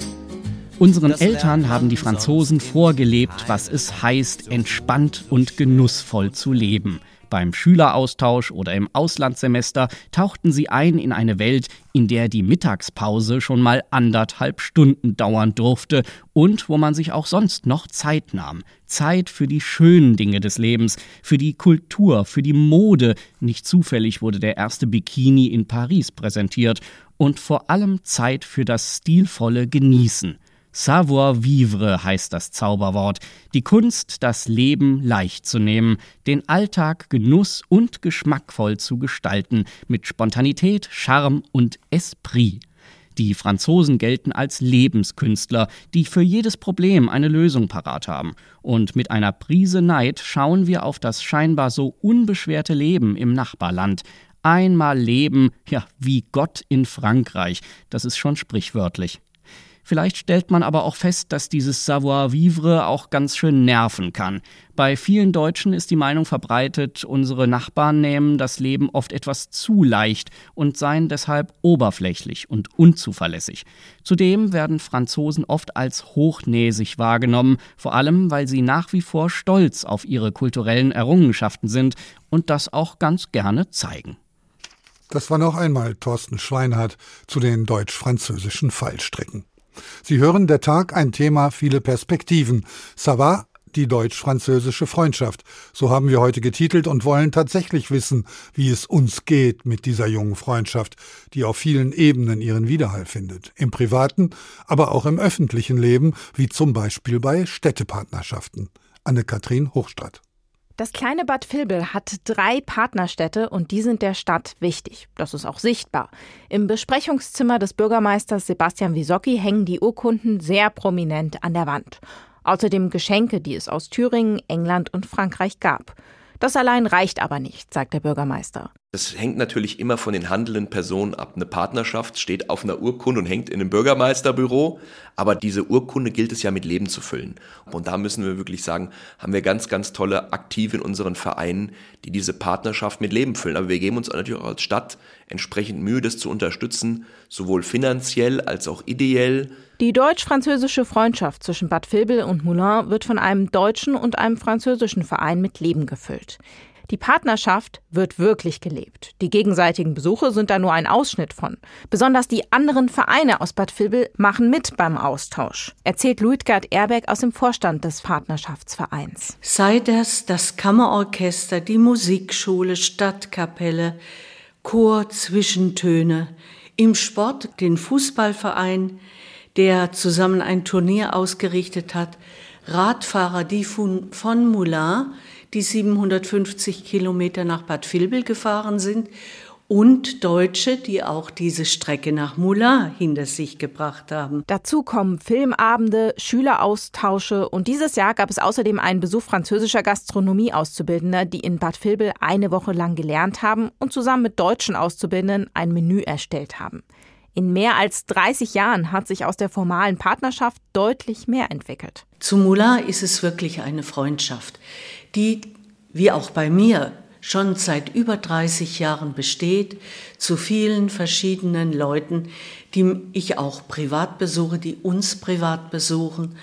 Unseren Eltern haben die Franzosen vorgelebt, was es heißt, entspannt und genussvoll zu leben. Beim Schüleraustausch oder im Auslandssemester tauchten sie ein in eine Welt, in der die Mittagspause schon mal anderthalb Stunden dauern durfte und wo man sich auch sonst noch Zeit nahm. Zeit für die schönen Dinge des Lebens, für die Kultur, für die Mode. Nicht zufällig wurde der erste Bikini in Paris präsentiert und vor allem Zeit für das stilvolle Genießen. Savoir-vivre heißt das Zauberwort, die Kunst, das Leben leicht zu nehmen, den Alltag genuss- und geschmackvoll zu gestalten, mit Spontanität, Charme und Esprit. Die Franzosen gelten als Lebenskünstler, die für jedes Problem eine Lösung parat haben. Und mit einer Prise Neid schauen wir auf das scheinbar so unbeschwerte Leben im Nachbarland, einmal leben, ja, wie Gott in Frankreich. Das ist schon sprichwörtlich. Vielleicht stellt man aber auch fest, dass dieses Savoir-vivre auch ganz schön nerven kann. Bei vielen Deutschen ist die Meinung verbreitet, unsere Nachbarn nehmen das Leben oft etwas zu leicht und seien deshalb oberflächlich und unzuverlässig. Zudem werden Franzosen oft als hochnäsig wahrgenommen, vor allem weil sie nach wie vor stolz auf ihre kulturellen Errungenschaften sind und das auch ganz gerne zeigen. Das war noch einmal Thorsten Schweinhardt zu den deutsch-französischen Fallstrecken. Sie hören der Tag ein Thema, viele Perspektiven. Ça va? Die deutsch-französische Freundschaft. So haben wir heute getitelt und wollen tatsächlich wissen, wie es uns geht mit dieser jungen Freundschaft, die auf vielen Ebenen ihren Widerhall findet. Im privaten, aber auch im öffentlichen Leben, wie zum Beispiel bei Städtepartnerschaften. Anne-Kathrin Hochstadt. Das kleine Bad Vilbel hat drei Partnerstädte und die sind der Stadt wichtig. Das ist auch sichtbar. Im Besprechungszimmer des Bürgermeisters Sebastian Wisocki hängen die Urkunden sehr prominent an der Wand. Außerdem Geschenke, die es aus Thüringen, England und Frankreich gab. Das allein reicht aber nicht, sagt der Bürgermeister. Das hängt natürlich immer von den handelnden Personen ab. Eine Partnerschaft steht auf einer Urkunde und hängt in einem Bürgermeisterbüro, aber diese Urkunde gilt es ja mit Leben zu füllen. Und da müssen wir wirklich sagen, haben wir ganz, ganz tolle Aktive in unseren Vereinen, die diese Partnerschaft mit Leben füllen. Aber wir geben uns natürlich auch als Stadt entsprechend Mühe, das zu unterstützen, sowohl finanziell als auch ideell. Die deutsch-französische Freundschaft zwischen Bad Vilbel und Moulin wird von einem deutschen und einem französischen Verein mit Leben gefüllt. Die Partnerschaft wird wirklich gelebt. Die gegenseitigen Besuche sind da nur ein Ausschnitt von. Besonders die anderen Vereine aus Bad Vilbel machen mit beim Austausch, erzählt Luitgard Erbeck aus dem Vorstand des Partnerschaftsvereins. Sei das das Kammerorchester, die Musikschule, Stadtkapelle, Chor, Zwischentöne, im Sport den Fußballverein, der zusammen ein Turnier ausgerichtet hat, Radfahrer, die von, von Moulin die 750 Kilometer nach Bad Vilbel gefahren sind und Deutsche, die auch diese Strecke nach Moulin hinter sich gebracht haben. Dazu kommen Filmabende, Schüleraustausche und dieses Jahr gab es außerdem einen Besuch französischer Gastronomie-Auszubildender, die in Bad Vilbel eine Woche lang gelernt haben und zusammen mit deutschen Auszubildenden ein Menü erstellt haben. In mehr als 30 Jahren hat sich aus der formalen Partnerschaft deutlich mehr entwickelt. Zu Moulin ist es wirklich eine Freundschaft die, wie auch bei mir, schon seit über 30 Jahren besteht, zu vielen verschiedenen Leuten, die ich auch privat besuche, die uns privat besuchen.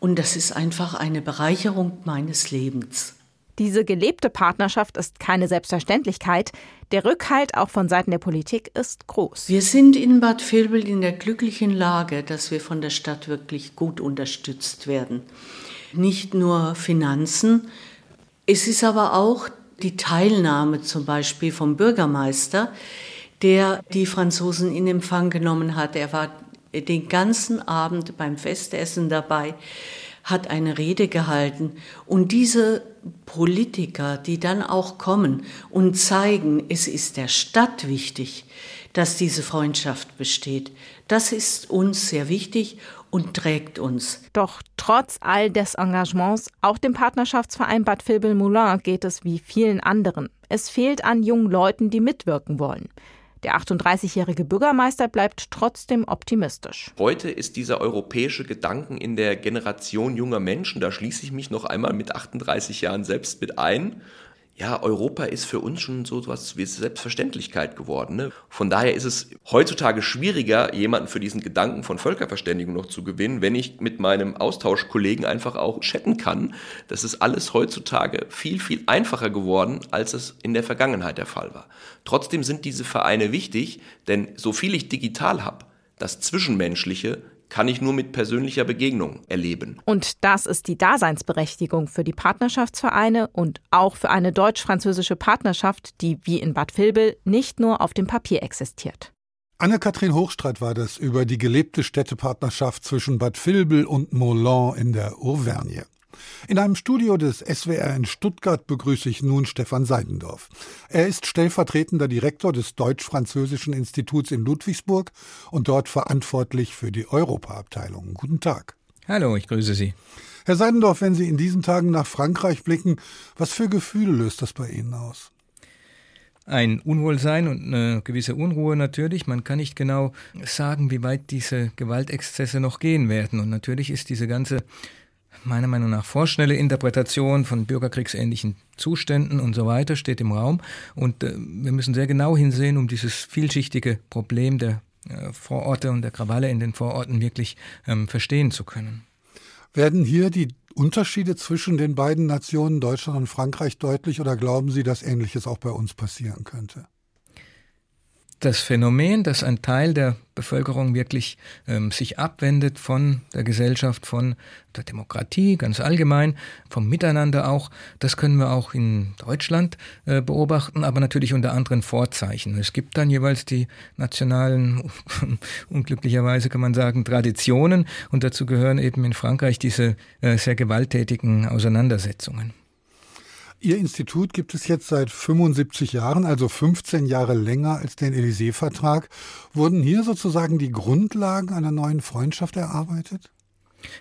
Und das ist einfach eine Bereicherung meines Lebens. Diese gelebte Partnerschaft ist keine Selbstverständlichkeit. Der Rückhalt auch von Seiten der Politik ist groß. Wir sind in Bad Vilbel in der glücklichen Lage, dass wir von der Stadt wirklich gut unterstützt werden. Nicht nur Finanzen, es ist aber auch die Teilnahme zum Beispiel vom Bürgermeister, der die Franzosen in Empfang genommen hat. Er war den ganzen Abend beim Festessen dabei, hat eine Rede gehalten. Und diese Politiker, die dann auch kommen und zeigen, es ist der Stadt wichtig, dass diese Freundschaft besteht, das ist uns sehr wichtig und trägt uns. Doch trotz all des Engagements, auch dem Partnerschaftsverein Bad Vilbel-Moulin geht es wie vielen anderen. Es fehlt an jungen Leuten, die mitwirken wollen. Der 38-jährige Bürgermeister bleibt trotzdem optimistisch. Heute ist dieser europäische Gedanken in der Generation junger Menschen, da schließe ich mich noch einmal mit 38 Jahren selbst mit ein, ja, Europa ist für uns schon so etwas wie Selbstverständlichkeit geworden. Ne? Von daher ist es heutzutage schwieriger, jemanden für diesen Gedanken von Völkerverständigung noch zu gewinnen, wenn ich mit meinem Austauschkollegen einfach auch chatten kann. Das ist alles heutzutage viel, viel einfacher geworden, als es in der Vergangenheit der Fall war. Trotzdem sind diese Vereine wichtig, denn so viel ich digital habe, das Zwischenmenschliche kann ich nur mit persönlicher Begegnung erleben. Und das ist die Daseinsberechtigung für die Partnerschaftsvereine und auch für eine deutsch-französische Partnerschaft, die wie in Bad Vilbel nicht nur auf dem Papier existiert. Anne-Kathrin Hochstreit war das über die gelebte Städtepartnerschaft zwischen Bad Vilbel und Moulin in der Auvergne. In einem Studio des SWR in Stuttgart begrüße ich nun Stefan Seidendorf. Er ist stellvertretender Direktor des Deutsch-Französischen Instituts in Ludwigsburg und dort verantwortlich für die Europaabteilung. Guten Tag. Hallo, ich grüße Sie. Herr Seidendorf, wenn Sie in diesen Tagen nach Frankreich blicken, was für Gefühle löst das bei Ihnen aus? ein Unwohlsein und eine gewisse Unruhe natürlich. Man kann nicht genau sagen, wie weit diese Gewaltexzesse noch gehen werden. Und natürlich ist diese ganze meiner Meinung nach vorschnelle Interpretation von bürgerkriegsähnlichen Zuständen und so weiter steht im Raum. Und äh, wir müssen sehr genau hinsehen, um dieses vielschichtige Problem der äh, Vororte und der Krawalle in den Vororten wirklich ähm, verstehen zu können. Werden hier die Unterschiede zwischen den beiden Nationen Deutschland und Frankreich deutlich oder glauben Sie, dass Ähnliches auch bei uns passieren könnte? Das Phänomen, dass ein Teil der Bevölkerung wirklich ähm, sich abwendet von der Gesellschaft, von der Demokratie ganz allgemein, vom Miteinander auch, das können wir auch in Deutschland äh, beobachten, aber natürlich unter anderen Vorzeichen. Es gibt dann jeweils die nationalen, unglücklicherweise kann man sagen, Traditionen und dazu gehören eben in Frankreich diese äh, sehr gewalttätigen Auseinandersetzungen. Ihr Institut gibt es jetzt seit 75 Jahren, also 15 Jahre länger als den Élysée-Vertrag. Wurden hier sozusagen die Grundlagen einer neuen Freundschaft erarbeitet?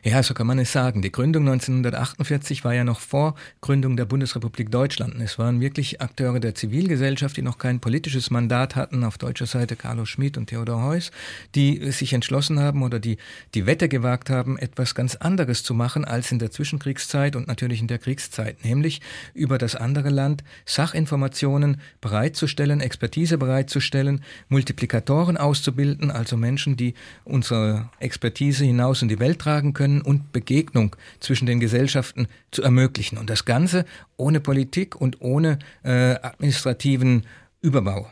Ja, so kann man es sagen. Die Gründung 1948 war ja noch vor Gründung der Bundesrepublik Deutschland. Es waren wirklich Akteure der Zivilgesellschaft, die noch kein politisches Mandat hatten, auf deutscher Seite Carlo Schmidt und Theodor Heuss, die sich entschlossen haben oder die die Wette gewagt haben, etwas ganz anderes zu machen als in der Zwischenkriegszeit und natürlich in der Kriegszeit, nämlich über das andere Land Sachinformationen bereitzustellen, Expertise bereitzustellen, Multiplikatoren auszubilden, also Menschen, die unsere Expertise hinaus in die Welt tragen können und Begegnung zwischen den Gesellschaften zu ermöglichen. Und das Ganze ohne Politik und ohne äh, administrativen Überbau.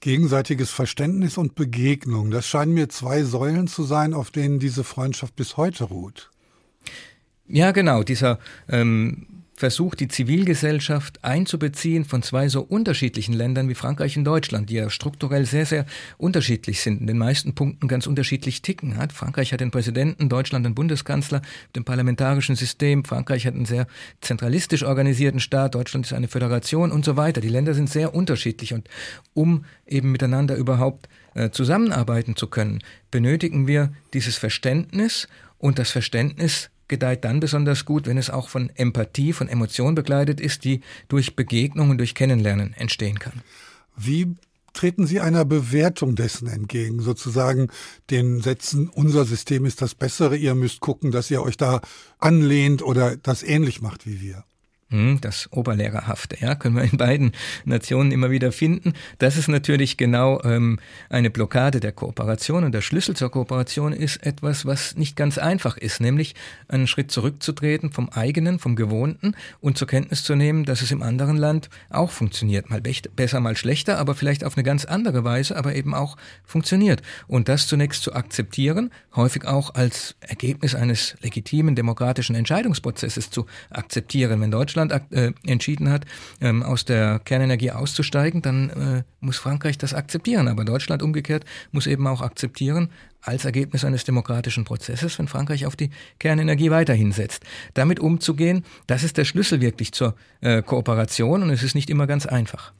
Gegenseitiges Verständnis und Begegnung, das scheinen mir zwei Säulen zu sein, auf denen diese Freundschaft bis heute ruht. Ja, genau, dieser ähm, versucht, die Zivilgesellschaft einzubeziehen von zwei so unterschiedlichen Ländern wie Frankreich und Deutschland, die ja strukturell sehr, sehr unterschiedlich sind, in den meisten Punkten ganz unterschiedlich ticken. Hat. Frankreich hat den Präsidenten, Deutschland den Bundeskanzler, dem parlamentarischen System. Frankreich hat einen sehr zentralistisch organisierten Staat, Deutschland ist eine Föderation und so weiter. Die Länder sind sehr unterschiedlich und um eben miteinander überhaupt äh, zusammenarbeiten zu können, benötigen wir dieses Verständnis und das Verständnis gedeiht dann besonders gut, wenn es auch von Empathie, von Emotion begleitet ist, die durch Begegnung und durch Kennenlernen entstehen kann. Wie treten Sie einer Bewertung dessen entgegen, sozusagen den Sätzen, unser System ist das bessere, ihr müsst gucken, dass ihr euch da anlehnt oder das ähnlich macht wie wir? Hm, das Oberlehrerhafte, ja, können wir in beiden Nationen immer wieder finden. Das ist natürlich genau ähm, eine Blockade der Kooperation und der Schlüssel zur Kooperation ist etwas, was nicht ganz einfach ist, nämlich einen Schritt zurückzutreten vom eigenen, vom Gewohnten und zur Kenntnis zu nehmen, dass es im anderen Land auch funktioniert, mal besser, mal schlechter, aber vielleicht auf eine ganz andere Weise, aber eben auch funktioniert. Und das zunächst zu akzeptieren, häufig auch als Ergebnis eines legitimen demokratischen Entscheidungsprozesses zu akzeptieren. Wenn Deutschland Deutschland äh, entschieden hat, ähm, aus der Kernenergie auszusteigen, dann äh, muss Frankreich das akzeptieren. Aber Deutschland umgekehrt muss eben auch akzeptieren, als Ergebnis eines demokratischen Prozesses, wenn Frankreich auf die Kernenergie weiterhin setzt. Damit umzugehen, das ist der Schlüssel wirklich zur äh, Kooperation und es ist nicht immer ganz einfach.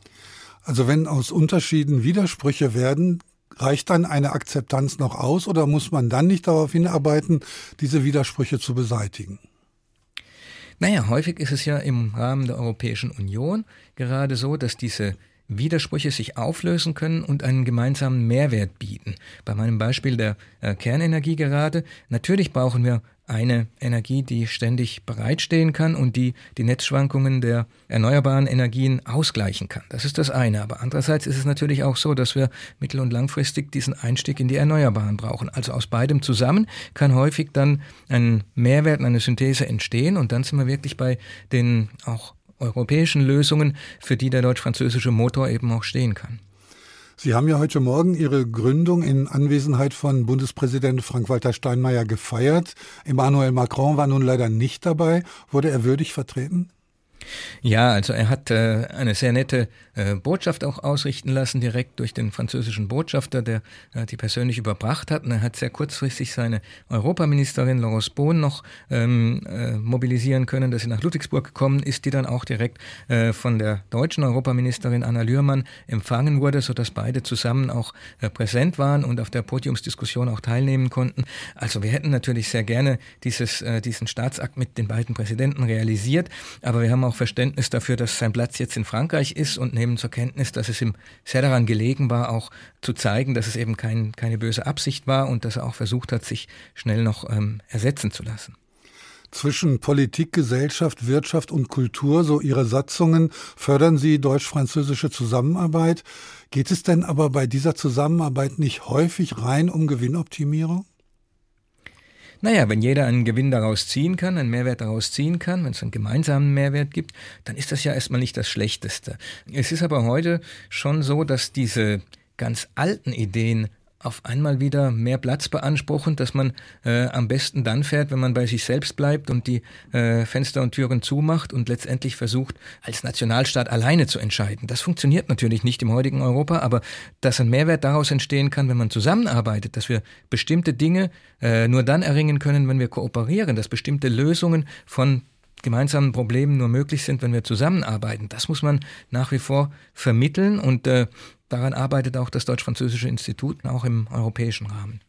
Also wenn aus Unterschieden Widersprüche werden, reicht dann eine Akzeptanz noch aus oder muss man dann nicht darauf hinarbeiten, diese Widersprüche zu beseitigen? Naja, häufig ist es ja im Rahmen der Europäischen Union gerade so, dass diese Widersprüche sich auflösen können und einen gemeinsamen Mehrwert bieten. Bei meinem Beispiel der äh, Kernenergie gerade. Natürlich brauchen wir eine Energie, die ständig bereitstehen kann und die die Netzschwankungen der erneuerbaren Energien ausgleichen kann. Das ist das eine. Aber andererseits ist es natürlich auch so, dass wir mittel- und langfristig diesen Einstieg in die Erneuerbaren brauchen. Also aus beidem zusammen kann häufig dann ein Mehrwert, eine Synthese entstehen und dann sind wir wirklich bei den auch europäischen Lösungen, für die der deutsch-französische Motor eben auch stehen kann. Sie haben ja heute Morgen Ihre Gründung in Anwesenheit von Bundespräsident Frank-Walter Steinmeier gefeiert. Emmanuel Macron war nun leider nicht dabei. Wurde er würdig vertreten? Ja, also er hat äh, eine sehr nette äh, Botschaft auch ausrichten lassen, direkt durch den französischen Botschafter, der äh, die persönlich überbracht hat. Und er hat sehr kurzfristig seine Europaministerin Laurence Bohn noch ähm, äh, mobilisieren können, dass sie nach Ludwigsburg gekommen ist, die dann auch direkt äh, von der deutschen Europaministerin Anna Lührmann empfangen wurde, sodass beide zusammen auch äh, präsent waren und auf der Podiumsdiskussion auch teilnehmen konnten. Also wir hätten natürlich sehr gerne dieses, diesen Staatsakt mit den beiden Präsidenten realisiert, aber wir haben auch Verständnis dafür, dass sein Platz jetzt in Frankreich ist und nehmen zur Kenntnis, dass es ihm sehr daran gelegen war, auch zu zeigen, dass es eben kein, keine böse Absicht war und dass er auch versucht hat, sich schnell noch ähm, ersetzen zu lassen. Zwischen Politik, Gesellschaft, Wirtschaft und Kultur, so Ihre Satzungen, fördern Sie deutsch-französische Zusammenarbeit. Geht es denn aber bei dieser Zusammenarbeit nicht häufig rein um Gewinnoptimierung? Naja, wenn jeder einen Gewinn daraus ziehen kann, einen Mehrwert daraus ziehen kann, wenn es einen gemeinsamen Mehrwert gibt, dann ist das ja erstmal nicht das Schlechteste. Es ist aber heute schon so, dass diese ganz alten Ideen auf einmal wieder mehr Platz beanspruchen, dass man äh, am besten dann fährt, wenn man bei sich selbst bleibt und die äh, Fenster und Türen zumacht und letztendlich versucht, als Nationalstaat alleine zu entscheiden. Das funktioniert natürlich nicht im heutigen Europa, aber dass ein Mehrwert daraus entstehen kann, wenn man zusammenarbeitet, dass wir bestimmte Dinge äh, nur dann erringen können, wenn wir kooperieren, dass bestimmte Lösungen von gemeinsamen Problemen nur möglich sind, wenn wir zusammenarbeiten. Das muss man nach wie vor vermitteln und äh, Daran arbeitet auch das Deutsch-Französische Institut, auch im europäischen Rahmen.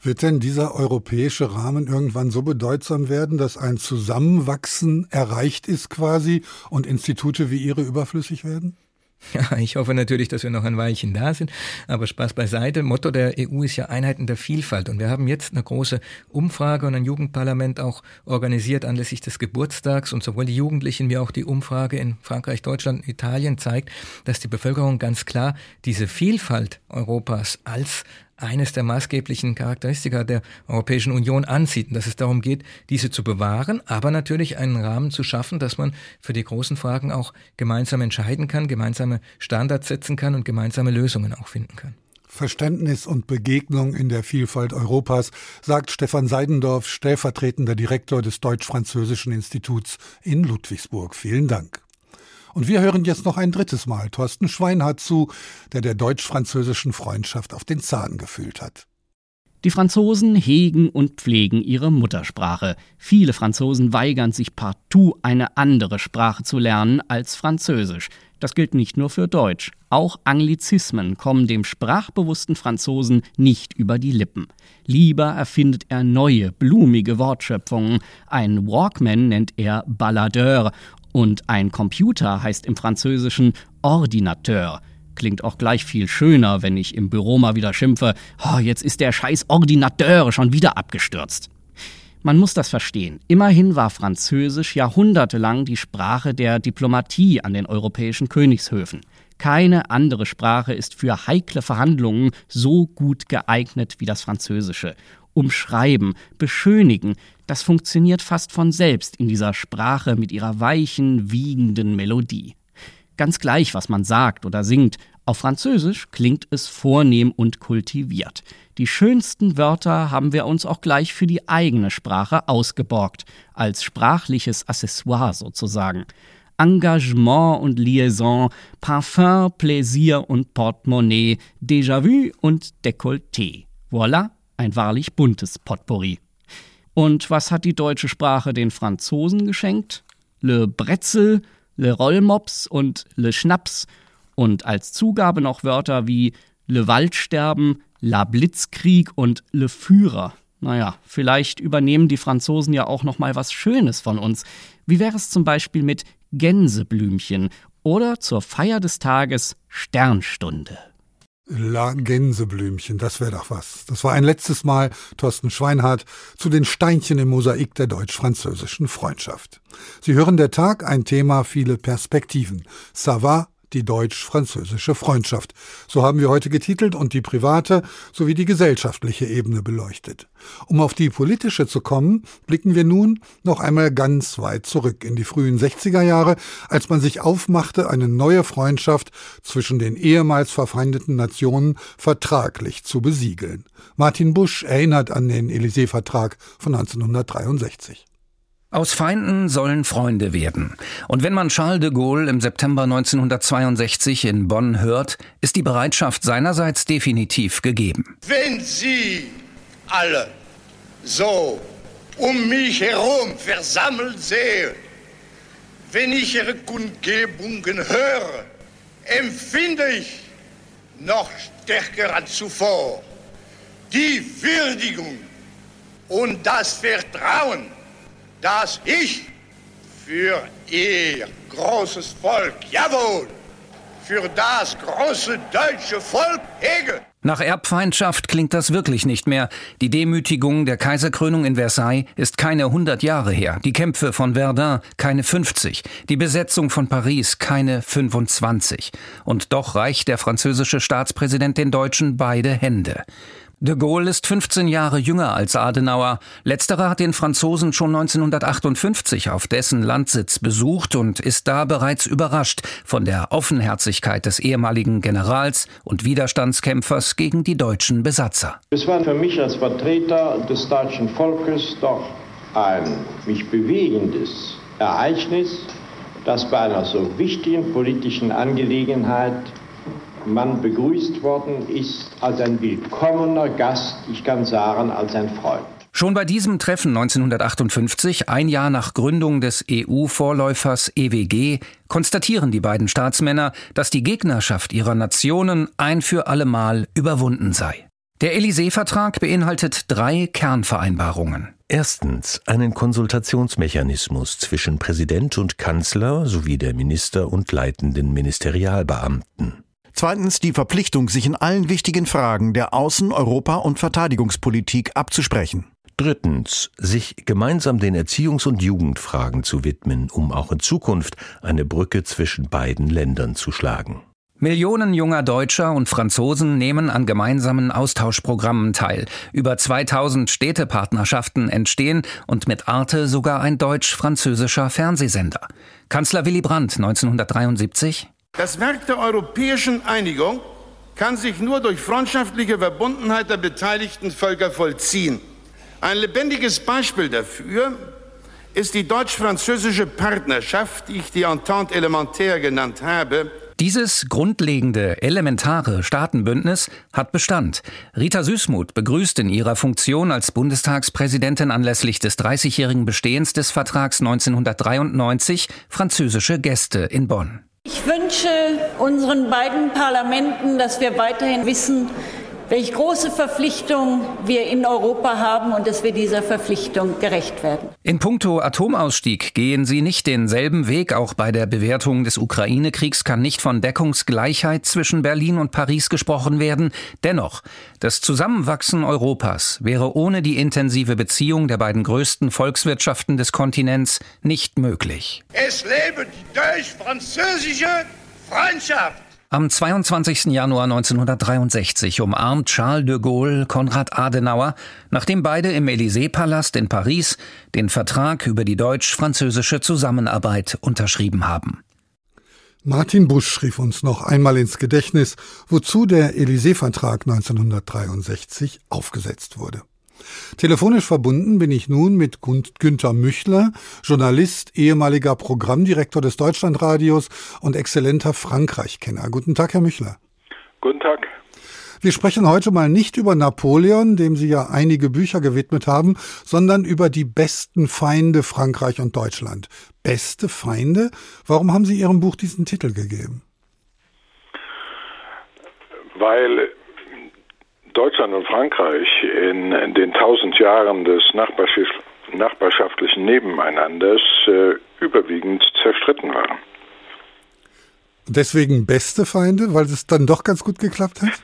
Wird denn dieser europäische Rahmen irgendwann so bedeutsam werden, dass ein Zusammenwachsen erreicht ist quasi und Institute wie Ihre überflüssig werden? Ja, ich hoffe natürlich, dass wir noch ein Weilchen da sind. Aber Spaß beiseite. Motto der EU ist ja Einheit in der Vielfalt. Und wir haben jetzt eine große Umfrage und ein Jugendparlament auch organisiert anlässlich des Geburtstags. Und sowohl die Jugendlichen wie auch die Umfrage in Frankreich, Deutschland, Italien zeigt, dass die Bevölkerung ganz klar diese Vielfalt Europas als eines der maßgeblichen Charakteristika der Europäischen Union ansieht und dass es darum geht, diese zu bewahren, aber natürlich einen Rahmen zu schaffen, dass man für die großen Fragen auch gemeinsam entscheiden kann, gemeinsame Standards setzen kann und gemeinsame Lösungen auch finden kann. Verständnis und Begegnung in der Vielfalt Europas, sagt Stefan Seidendorf, stellvertretender Direktor des Deutsch-Französischen Instituts in Ludwigsburg. Vielen Dank. Und wir hören jetzt noch ein drittes Mal Thorsten Schweinhardt zu, der der deutsch-französischen Freundschaft auf den Zahn gefühlt hat. Die Franzosen hegen und pflegen ihre Muttersprache. Viele Franzosen weigern sich partout, eine andere Sprache zu lernen als Französisch. Das gilt nicht nur für Deutsch. Auch Anglizismen kommen dem sprachbewussten Franzosen nicht über die Lippen. Lieber erfindet er neue, blumige Wortschöpfungen. Ein Walkman nennt er Baladeur und ein Computer heißt im Französischen Ordinateur. Klingt auch gleich viel schöner, wenn ich im Büro mal wieder schimpfe, oh, jetzt ist der scheiß Ordinateur schon wieder abgestürzt. Man muss das verstehen. Immerhin war Französisch jahrhundertelang die Sprache der Diplomatie an den europäischen Königshöfen. Keine andere Sprache ist für heikle Verhandlungen so gut geeignet wie das Französische. Umschreiben, beschönigen, das funktioniert fast von selbst in dieser Sprache mit ihrer weichen, wiegenden Melodie. Ganz gleich, was man sagt oder singt, auf Französisch klingt es vornehm und kultiviert. Die schönsten Wörter haben wir uns auch gleich für die eigene Sprache ausgeborgt, als sprachliches Accessoire sozusagen. Engagement und Liaison, Parfum, Plaisir und Portemonnaie, Déjà-vu und Décolleté. Voilà, ein wahrlich buntes Potpourri. Und was hat die deutsche Sprache den Franzosen geschenkt? Le Bretzel, Le Rollmops und Le Schnaps. Und als Zugabe noch Wörter wie Le Waldsterben, La Blitzkrieg und Le Führer. Naja, vielleicht übernehmen die Franzosen ja auch noch mal was Schönes von uns. Wie wäre es zum Beispiel mit Gänseblümchen oder zur Feier des Tages Sternstunde? La Gänseblümchen, das wäre doch was. Das war ein letztes Mal Thorsten Schweinhardt zu den Steinchen im Mosaik der deutsch-französischen Freundschaft. Sie hören der Tag, ein Thema, viele Perspektiven. Ça va, die deutsch-französische Freundschaft. So haben wir heute getitelt und die private sowie die gesellschaftliche Ebene beleuchtet. Um auf die politische zu kommen, blicken wir nun noch einmal ganz weit zurück in die frühen 60er Jahre, als man sich aufmachte, eine neue Freundschaft zwischen den ehemals verfeindeten Nationen vertraglich zu besiegeln. Martin Busch erinnert an den Élysée-Vertrag von 1963. Aus Feinden sollen Freunde werden. Und wenn man Charles de Gaulle im September 1962 in Bonn hört, ist die Bereitschaft seinerseits definitiv gegeben. Wenn Sie alle so um mich herum versammelt sehe, wenn ich Ihre Kundgebungen höre, empfinde ich noch stärker als zuvor die Würdigung und das Vertrauen, dass ich für ihr großes Volk, jawohl, für das große deutsche Volk hege. Nach Erbfeindschaft klingt das wirklich nicht mehr. Die Demütigung der Kaiserkrönung in Versailles ist keine 100 Jahre her. Die Kämpfe von Verdun keine 50. Die Besetzung von Paris keine 25. Und doch reicht der französische Staatspräsident den Deutschen beide Hände. De Gaulle ist 15 Jahre jünger als Adenauer. Letzterer hat den Franzosen schon 1958 auf dessen Landsitz besucht und ist da bereits überrascht von der Offenherzigkeit des ehemaligen Generals und Widerstandskämpfers gegen die deutschen Besatzer. Es war für mich als Vertreter des deutschen Volkes doch ein mich bewegendes Ereignis, dass bei einer so wichtigen politischen Angelegenheit man begrüßt worden ist als ein willkommener Gast, ich kann sagen, als ein Freund. Schon bei diesem Treffen 1958, ein Jahr nach Gründung des EU-Vorläufers EWG, konstatieren die beiden Staatsmänner, dass die Gegnerschaft ihrer Nationen ein für allemal überwunden sei. Der Élysée-Vertrag beinhaltet drei Kernvereinbarungen. Erstens einen Konsultationsmechanismus zwischen Präsident und Kanzler sowie der Minister und leitenden Ministerialbeamten. Zweitens die Verpflichtung, sich in allen wichtigen Fragen der Außen-, Europa- und Verteidigungspolitik abzusprechen. Drittens, sich gemeinsam den Erziehungs- und Jugendfragen zu widmen, um auch in Zukunft eine Brücke zwischen beiden Ländern zu schlagen. Millionen junger Deutscher und Franzosen nehmen an gemeinsamen Austauschprogrammen teil. Über 2000 Städtepartnerschaften entstehen und mit Arte sogar ein deutsch-französischer Fernsehsender. Kanzler Willy Brandt 1973 Das Werk der europäischen Einigung kann sich nur durch freundschaftliche Verbundenheit der beteiligten Völker vollziehen. Ein lebendiges Beispiel dafür ist die deutsch-französische Partnerschaft, die ich die Entente élémentaire genannt habe, dieses grundlegende, elementare Staatenbündnis hat Bestand. Rita Süßmuth begrüßt in ihrer Funktion als Bundestagspräsidentin anlässlich des 30-jährigen Bestehens des Vertrags 1993 französische Gäste in Bonn. Ich wünsche unseren beiden Parlamenten, dass wir weiterhin wissen, welche große Verpflichtung wir in Europa haben und dass wir dieser Verpflichtung gerecht werden. In puncto Atomausstieg gehen sie nicht denselben Weg. Auch bei der Bewertung des Ukraine-Kriegs kann nicht von Deckungsgleichheit zwischen Berlin und Paris gesprochen werden. Dennoch, das Zusammenwachsen Europas wäre ohne die intensive Beziehung der beiden größten Volkswirtschaften des Kontinents nicht möglich. Es lebe die deutsch-französische Freundschaft! Am 22. Januar 1963 umarmt Charles de Gaulle Konrad Adenauer, nachdem beide im Élysée-Palast in Paris den Vertrag über die deutsch-französische Zusammenarbeit unterschrieben haben. Martin Busch schrieb uns noch einmal ins Gedächtnis, wozu der Élysée-Vertrag 1963 aufgesetzt wurde. Telefonisch verbunden bin ich nun mit Günther Müchler, Journalist, ehemaliger Programmdirektor des Deutschlandradios und exzellenter Frankreich-Kenner. Guten Tag, Herr Müchler. Guten Tag. Wir sprechen heute mal nicht über Napoleon, dem Sie ja einige Bücher gewidmet haben, sondern über die besten Feinde Frankreich und Deutschland. Beste Feinde? Warum haben Sie Ihrem Buch diesen Titel gegeben? Weil Deutschland und Frankreich in, den tausend Jahren des nachbarschaftlichen Nebeneinanders äh, überwiegend zerstritten waren. Deswegen beste Feinde, weil es dann doch ganz gut geklappt hat?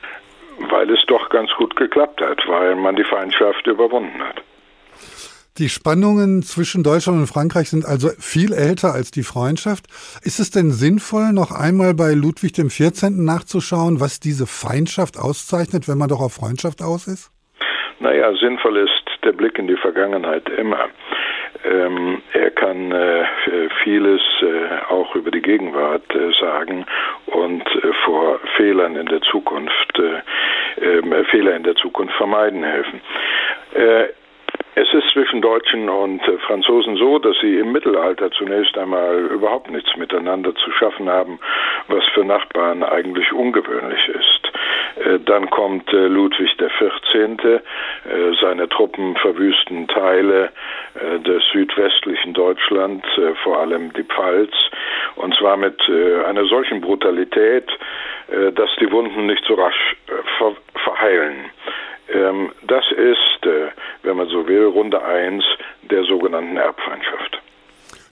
Weil es doch ganz gut geklappt hat, weil man die Feindschaft überwunden hat. Die Spannungen zwischen Deutschland und Frankreich sind also viel älter als die Freundschaft. Ist es denn sinnvoll, noch einmal bei Ludwig XIV. nachzuschauen, was diese Feindschaft auszeichnet, wenn man doch auf Freundschaft aus ist? Naja, sinnvoll ist der Blick in die Vergangenheit immer. Ähm, er kann äh, vieles äh, auch über die Gegenwart äh, sagen und äh, vor Fehlern in der Zukunft, äh, ähm, Fehler in der Zukunft vermeiden helfen. Es ist zwischen Deutschen und äh, Franzosen so, dass sie im Mittelalter zunächst einmal überhaupt nichts miteinander zu schaffen haben, was für Nachbarn eigentlich ungewöhnlich ist. Äh, dann kommt äh, Ludwig XIV., seine Truppen verwüsten Teile des südwestlichen Deutschland, vor allem die Pfalz, und zwar mit einer solchen Brutalität, dass die Wunden nicht so rasch verheilen. Ähm, das ist, äh, wenn man so will, Runde 1 der sogenannten Erbfeindschaft.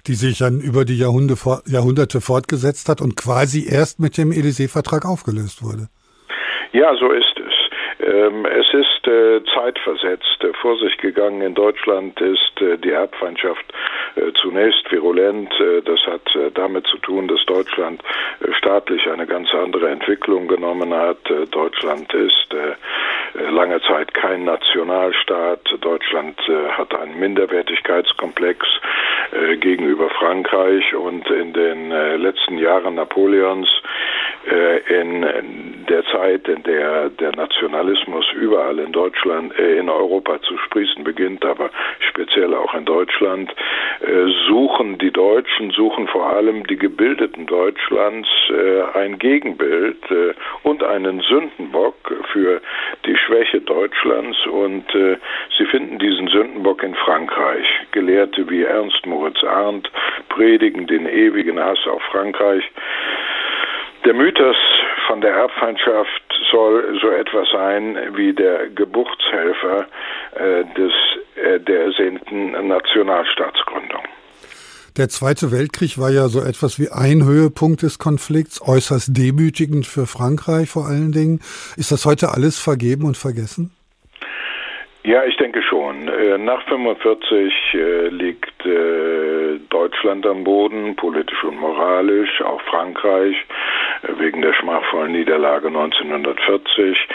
Die sich dann über die Jahrhunderte fortgesetzt hat und quasi erst mit dem Élysée-Vertrag aufgelöst wurde. Ja, so ist. Ähm, es ist äh, zeitversetzt äh, vor sich gegangen. In Deutschland ist äh, die Erbfeindschaft zunächst virulent. Das hat damit zu tun, dass Deutschland staatlich eine ganz andere Entwicklung genommen hat. Deutschland ist lange Zeit kein Nationalstaat. Deutschland hat einen Minderwertigkeitskomplex gegenüber Frankreich und in den letzten Jahren Napoleons in der Zeit, in der der Nationalismus überall in Deutschland, in Europa zu sprießen beginnt, aber speziell auch in Deutschland, äh, suchen die Deutschen, suchen vor allem die Gebildeten Deutschlands äh, ein Gegenbild äh, und einen Sündenbock für die Schwäche Deutschlands und sie finden diesen Sündenbock in Frankreich. Gelehrte wie Ernst Moritz Arndt predigen den ewigen Hass auf Frankreich. Der Mythos von der Erbfeindschaft soll so etwas sein wie der Geburtshelfer äh, des, äh, der ersehnten Nationalstaatsgründung. Der Zweite Weltkrieg war ja so etwas wie ein Höhepunkt des Konflikts, äußerst demütigend für Frankreich vor allen Dingen. Ist das heute alles vergeben und vergessen? Ja, ich denke schon. Äh, nach 45 äh, liegt äh, Deutschland am Boden, politisch und moralisch, auch Frankreich wegen der schmachvollen Niederlage 1940.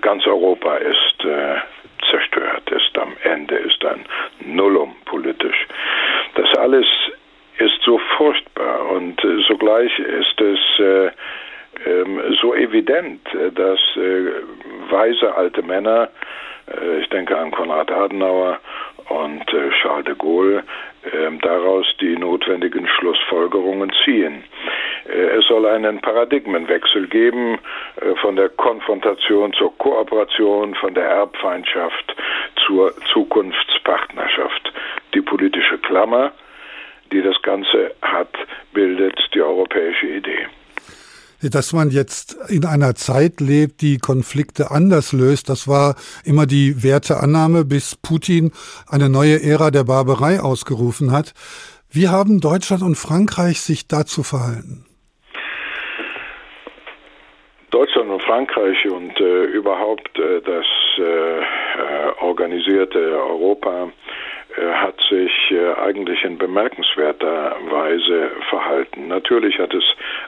Ganz Europa ist zerstört, ist am Ende, ist ein Nullum politisch. Das alles ist so furchtbar und sogleich ist es ähm, so evident, dass weise alte Männer äh, ich denke an Konrad Adenauer und äh, Charles de Gaulle, daraus die notwendigen Schlussfolgerungen ziehen. Äh, es soll einen Paradigmenwechsel geben von der Konfrontation zur Kooperation, von der Erbfeindschaft zur Zukunftspartnerschaft. Die politische Klammer, die das Ganze hat, bildet die europäische Idee dass man jetzt in einer Zeit lebt, die Konflikte anders löst. Das war immer die Werteannahme, bis Putin eine neue Ära der Barbarei ausgerufen hat. Wie haben Deutschland und Frankreich sich dazu verhalten? Deutschland und Frankreich und äh, überhaupt äh, das äh, äh organisierte Europa hat sich äh, eigentlich in bemerkenswerter Weise verhalten. Natürlich hat es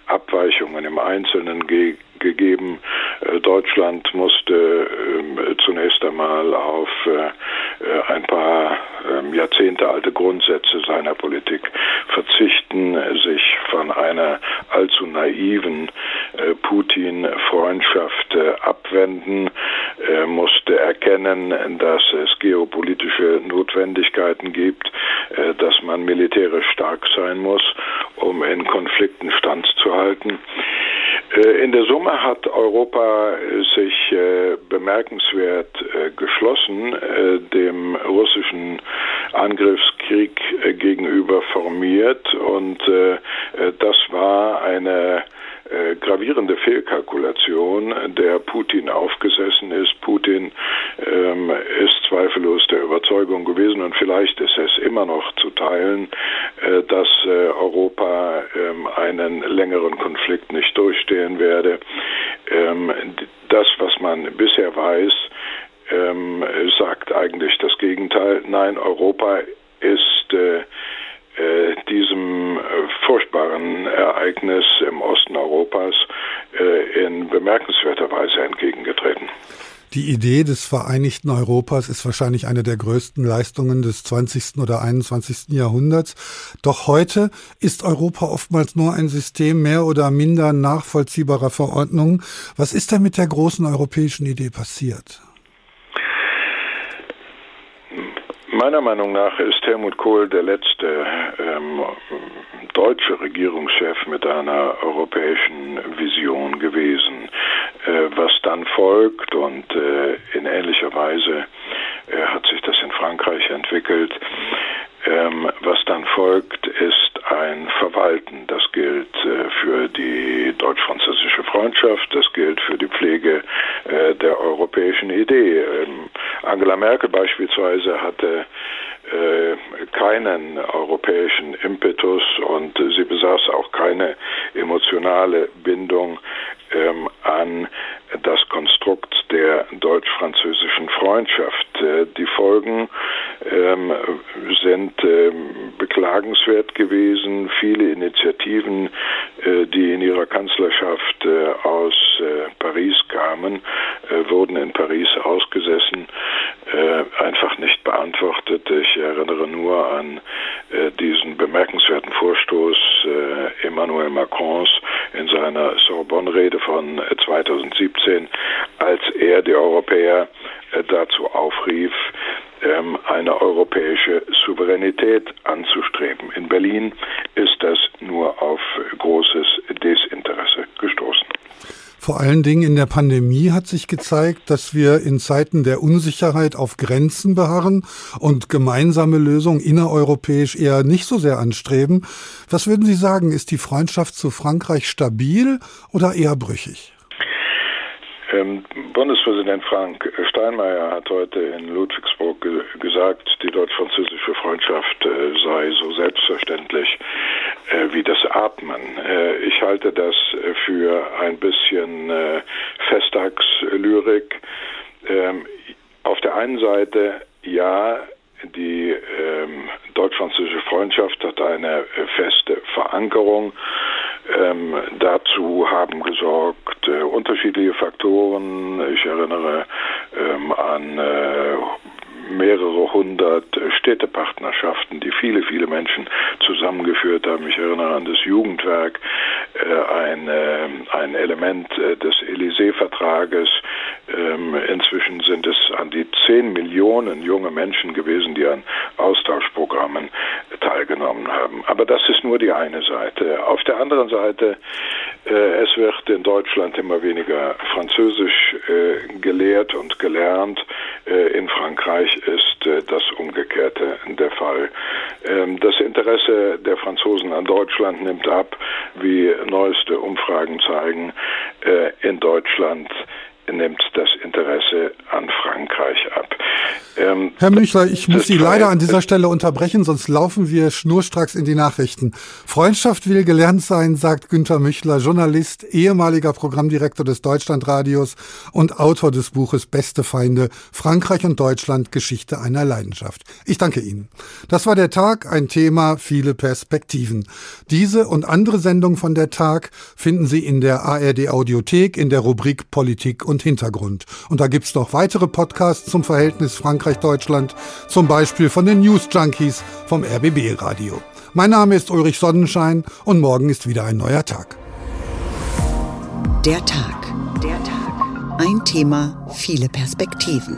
Abweichungen im Einzelnen ge gegeben. Äh, Deutschland musste ähm, zunächst einmal auf ein paar ähm, Jahrzehnte alte Grundsätze seiner Politik verzichten, sich von einer allzu naiven Putin-Freundschaft abwenden, musste erkennen, dass es geopolitische Notwendigkeiten gibt, äh, dass man militärisch stark sein muss, um in Konflikten standzuhalten. Äh, in der Summe hat Europa sich äh, bemerkenswert geschlossen dem russischen Angriffskrieg gegenüber formiert und das war eine äh, gravierende Fehlkalkulation, der Putin aufgesessen ist. Putin ähm, ist zweifellos der Überzeugung gewesen und vielleicht ist es immer noch zu teilen, äh, dass äh, Europa ähm, einen längeren Konflikt nicht durchstehen werde. Ähm, das, was man bisher weiß, ähm, sagt eigentlich das Gegenteil. Nein, Europa ist äh, diesem äh, furchtbaren Ereignis im Osten Europas äh, in bemerkenswerter Weise entgegengetreten. Die Idee des Vereinigten Europas ist wahrscheinlich eine der größten Leistungen des 20. oder 21. Jahrhunderts. Doch heute ist Europa oftmals nur ein System mehr oder minder nachvollziehbarer Verordnungen. Was ist denn mit der großen europäischen Idee passiert? Meiner Meinung nach ist Helmut Kohl der letzte ähm, deutsche Regierungschef mit einer europäischen Vision gewesen. Äh, was dann folgt und äh, in ähnlicher Weise äh, hat sich das in Frankreich entwickelt. Ähm, was dann folgt, ist ein Verwalten. Das gilt äh, für die deutsch-französische Freundschaft, das gilt für die Pflege äh, der europäischen Idee. Ähm, Angela Merkel beispielsweise hatte äh, keinen europäischen Impetus und sie besaß auch keine emotionale Bindung ähm, an das Konstrukt der deutsch-französischen Freundschaft. Äh, die Folgen ähm, sind ähm, beklagenswert gewesen. Viele Initiativen, äh, die in ihrer Kanzlerschaft äh, aus äh, Paris kamen, äh, wurden in Paris ausgesessen, äh, einfach nicht beantwortet. Ich erinnere nur an diesen bemerkenswerten Vorstoß Emmanuel Macrons in seiner Sorbonne-Rede von 2017, als er die Europäer dazu aufrief, ähm, eine europäische Souveränität anzustreben. In Berlin ist das nur auf großes Desinteresse gestoßen. Vor allen Dingen in der Pandemie hat sich gezeigt, dass wir in Zeiten der Unsicherheit auf Grenzen beharren und gemeinsame Lösungen innereuropäisch eher nicht so sehr anstreben. Was würden Sie sagen, ist die Freundschaft zu Frankreich stabil oder eher brüchig? Ähm, Bundespräsident Frank Steinmeier hat heute in Ludwigsburg ge gesagt, die deutsch-französische Freundschaft äh, sei so selbstverständlich äh, wie das Atmen. Äh, ich halte das für ein bisschen äh, Festtagslyrik. Ähm, auf der einen Seite ja, die ähm, deutsch-französische Freundschaft hat eine äh, feste Verankerung. Ähm, dazu haben gesorgt äh, unterschiedliche Faktoren. Ich erinnere ähm, an äh, mehrere hundert Städtepartnerschaften, die viele, viele Menschen zusammengeführt haben. Ich erinnere an das Jugendwerk, äh, ein, äh, ein Element äh, des Élysée-Vertrages. Ähm, inzwischen sind es an die zehn Millionen junge Menschen gewesen, die an Austauschprogrammen teilgenommen haben. Aber das ist nur die eine Seite. Auf der anderen Seite, es wird in Deutschland immer weniger Französisch gelehrt und gelernt. In Frankreich ist äh, das Umgekehrte der Fall. Ähm, das Interesse der Franzosen an Deutschland nimmt ab, wie neueste Umfragen zeigen. Äh, in Deutschland nimmt das Interesse an Frankreich ab. Ähm, Herr Müchler, ich muss Sie leider an dieser Stelle unterbrechen, sonst laufen wir schnurstracks in die Nachrichten. Freundschaft will gelernt sein, sagt Günter Müchler, Journalist, ehemaliger Programmdirektor des Deutschlandradios und Autor des Buches Beste Feinde, Frankreich und Deutschland, Geschichte einer Leidenschaft. Ich danke Ihnen. Das war der Tag, ein Thema, viele Perspektiven. Diese und andere Sendungen von der Tag finden Sie in der ARD Audiothek in der Rubrik Politik und Hintergrund. Und da gibt's noch weitere Podcasts zum Verhältnis Frankreich-Deutschland, zum Beispiel von den News Junkies vom RBB Radio. Mein Name ist Ulrich Sonnenschein und morgen ist wieder ein neuer Tag. Der Tag. Der Tag. Ein Thema, viele Perspektiven.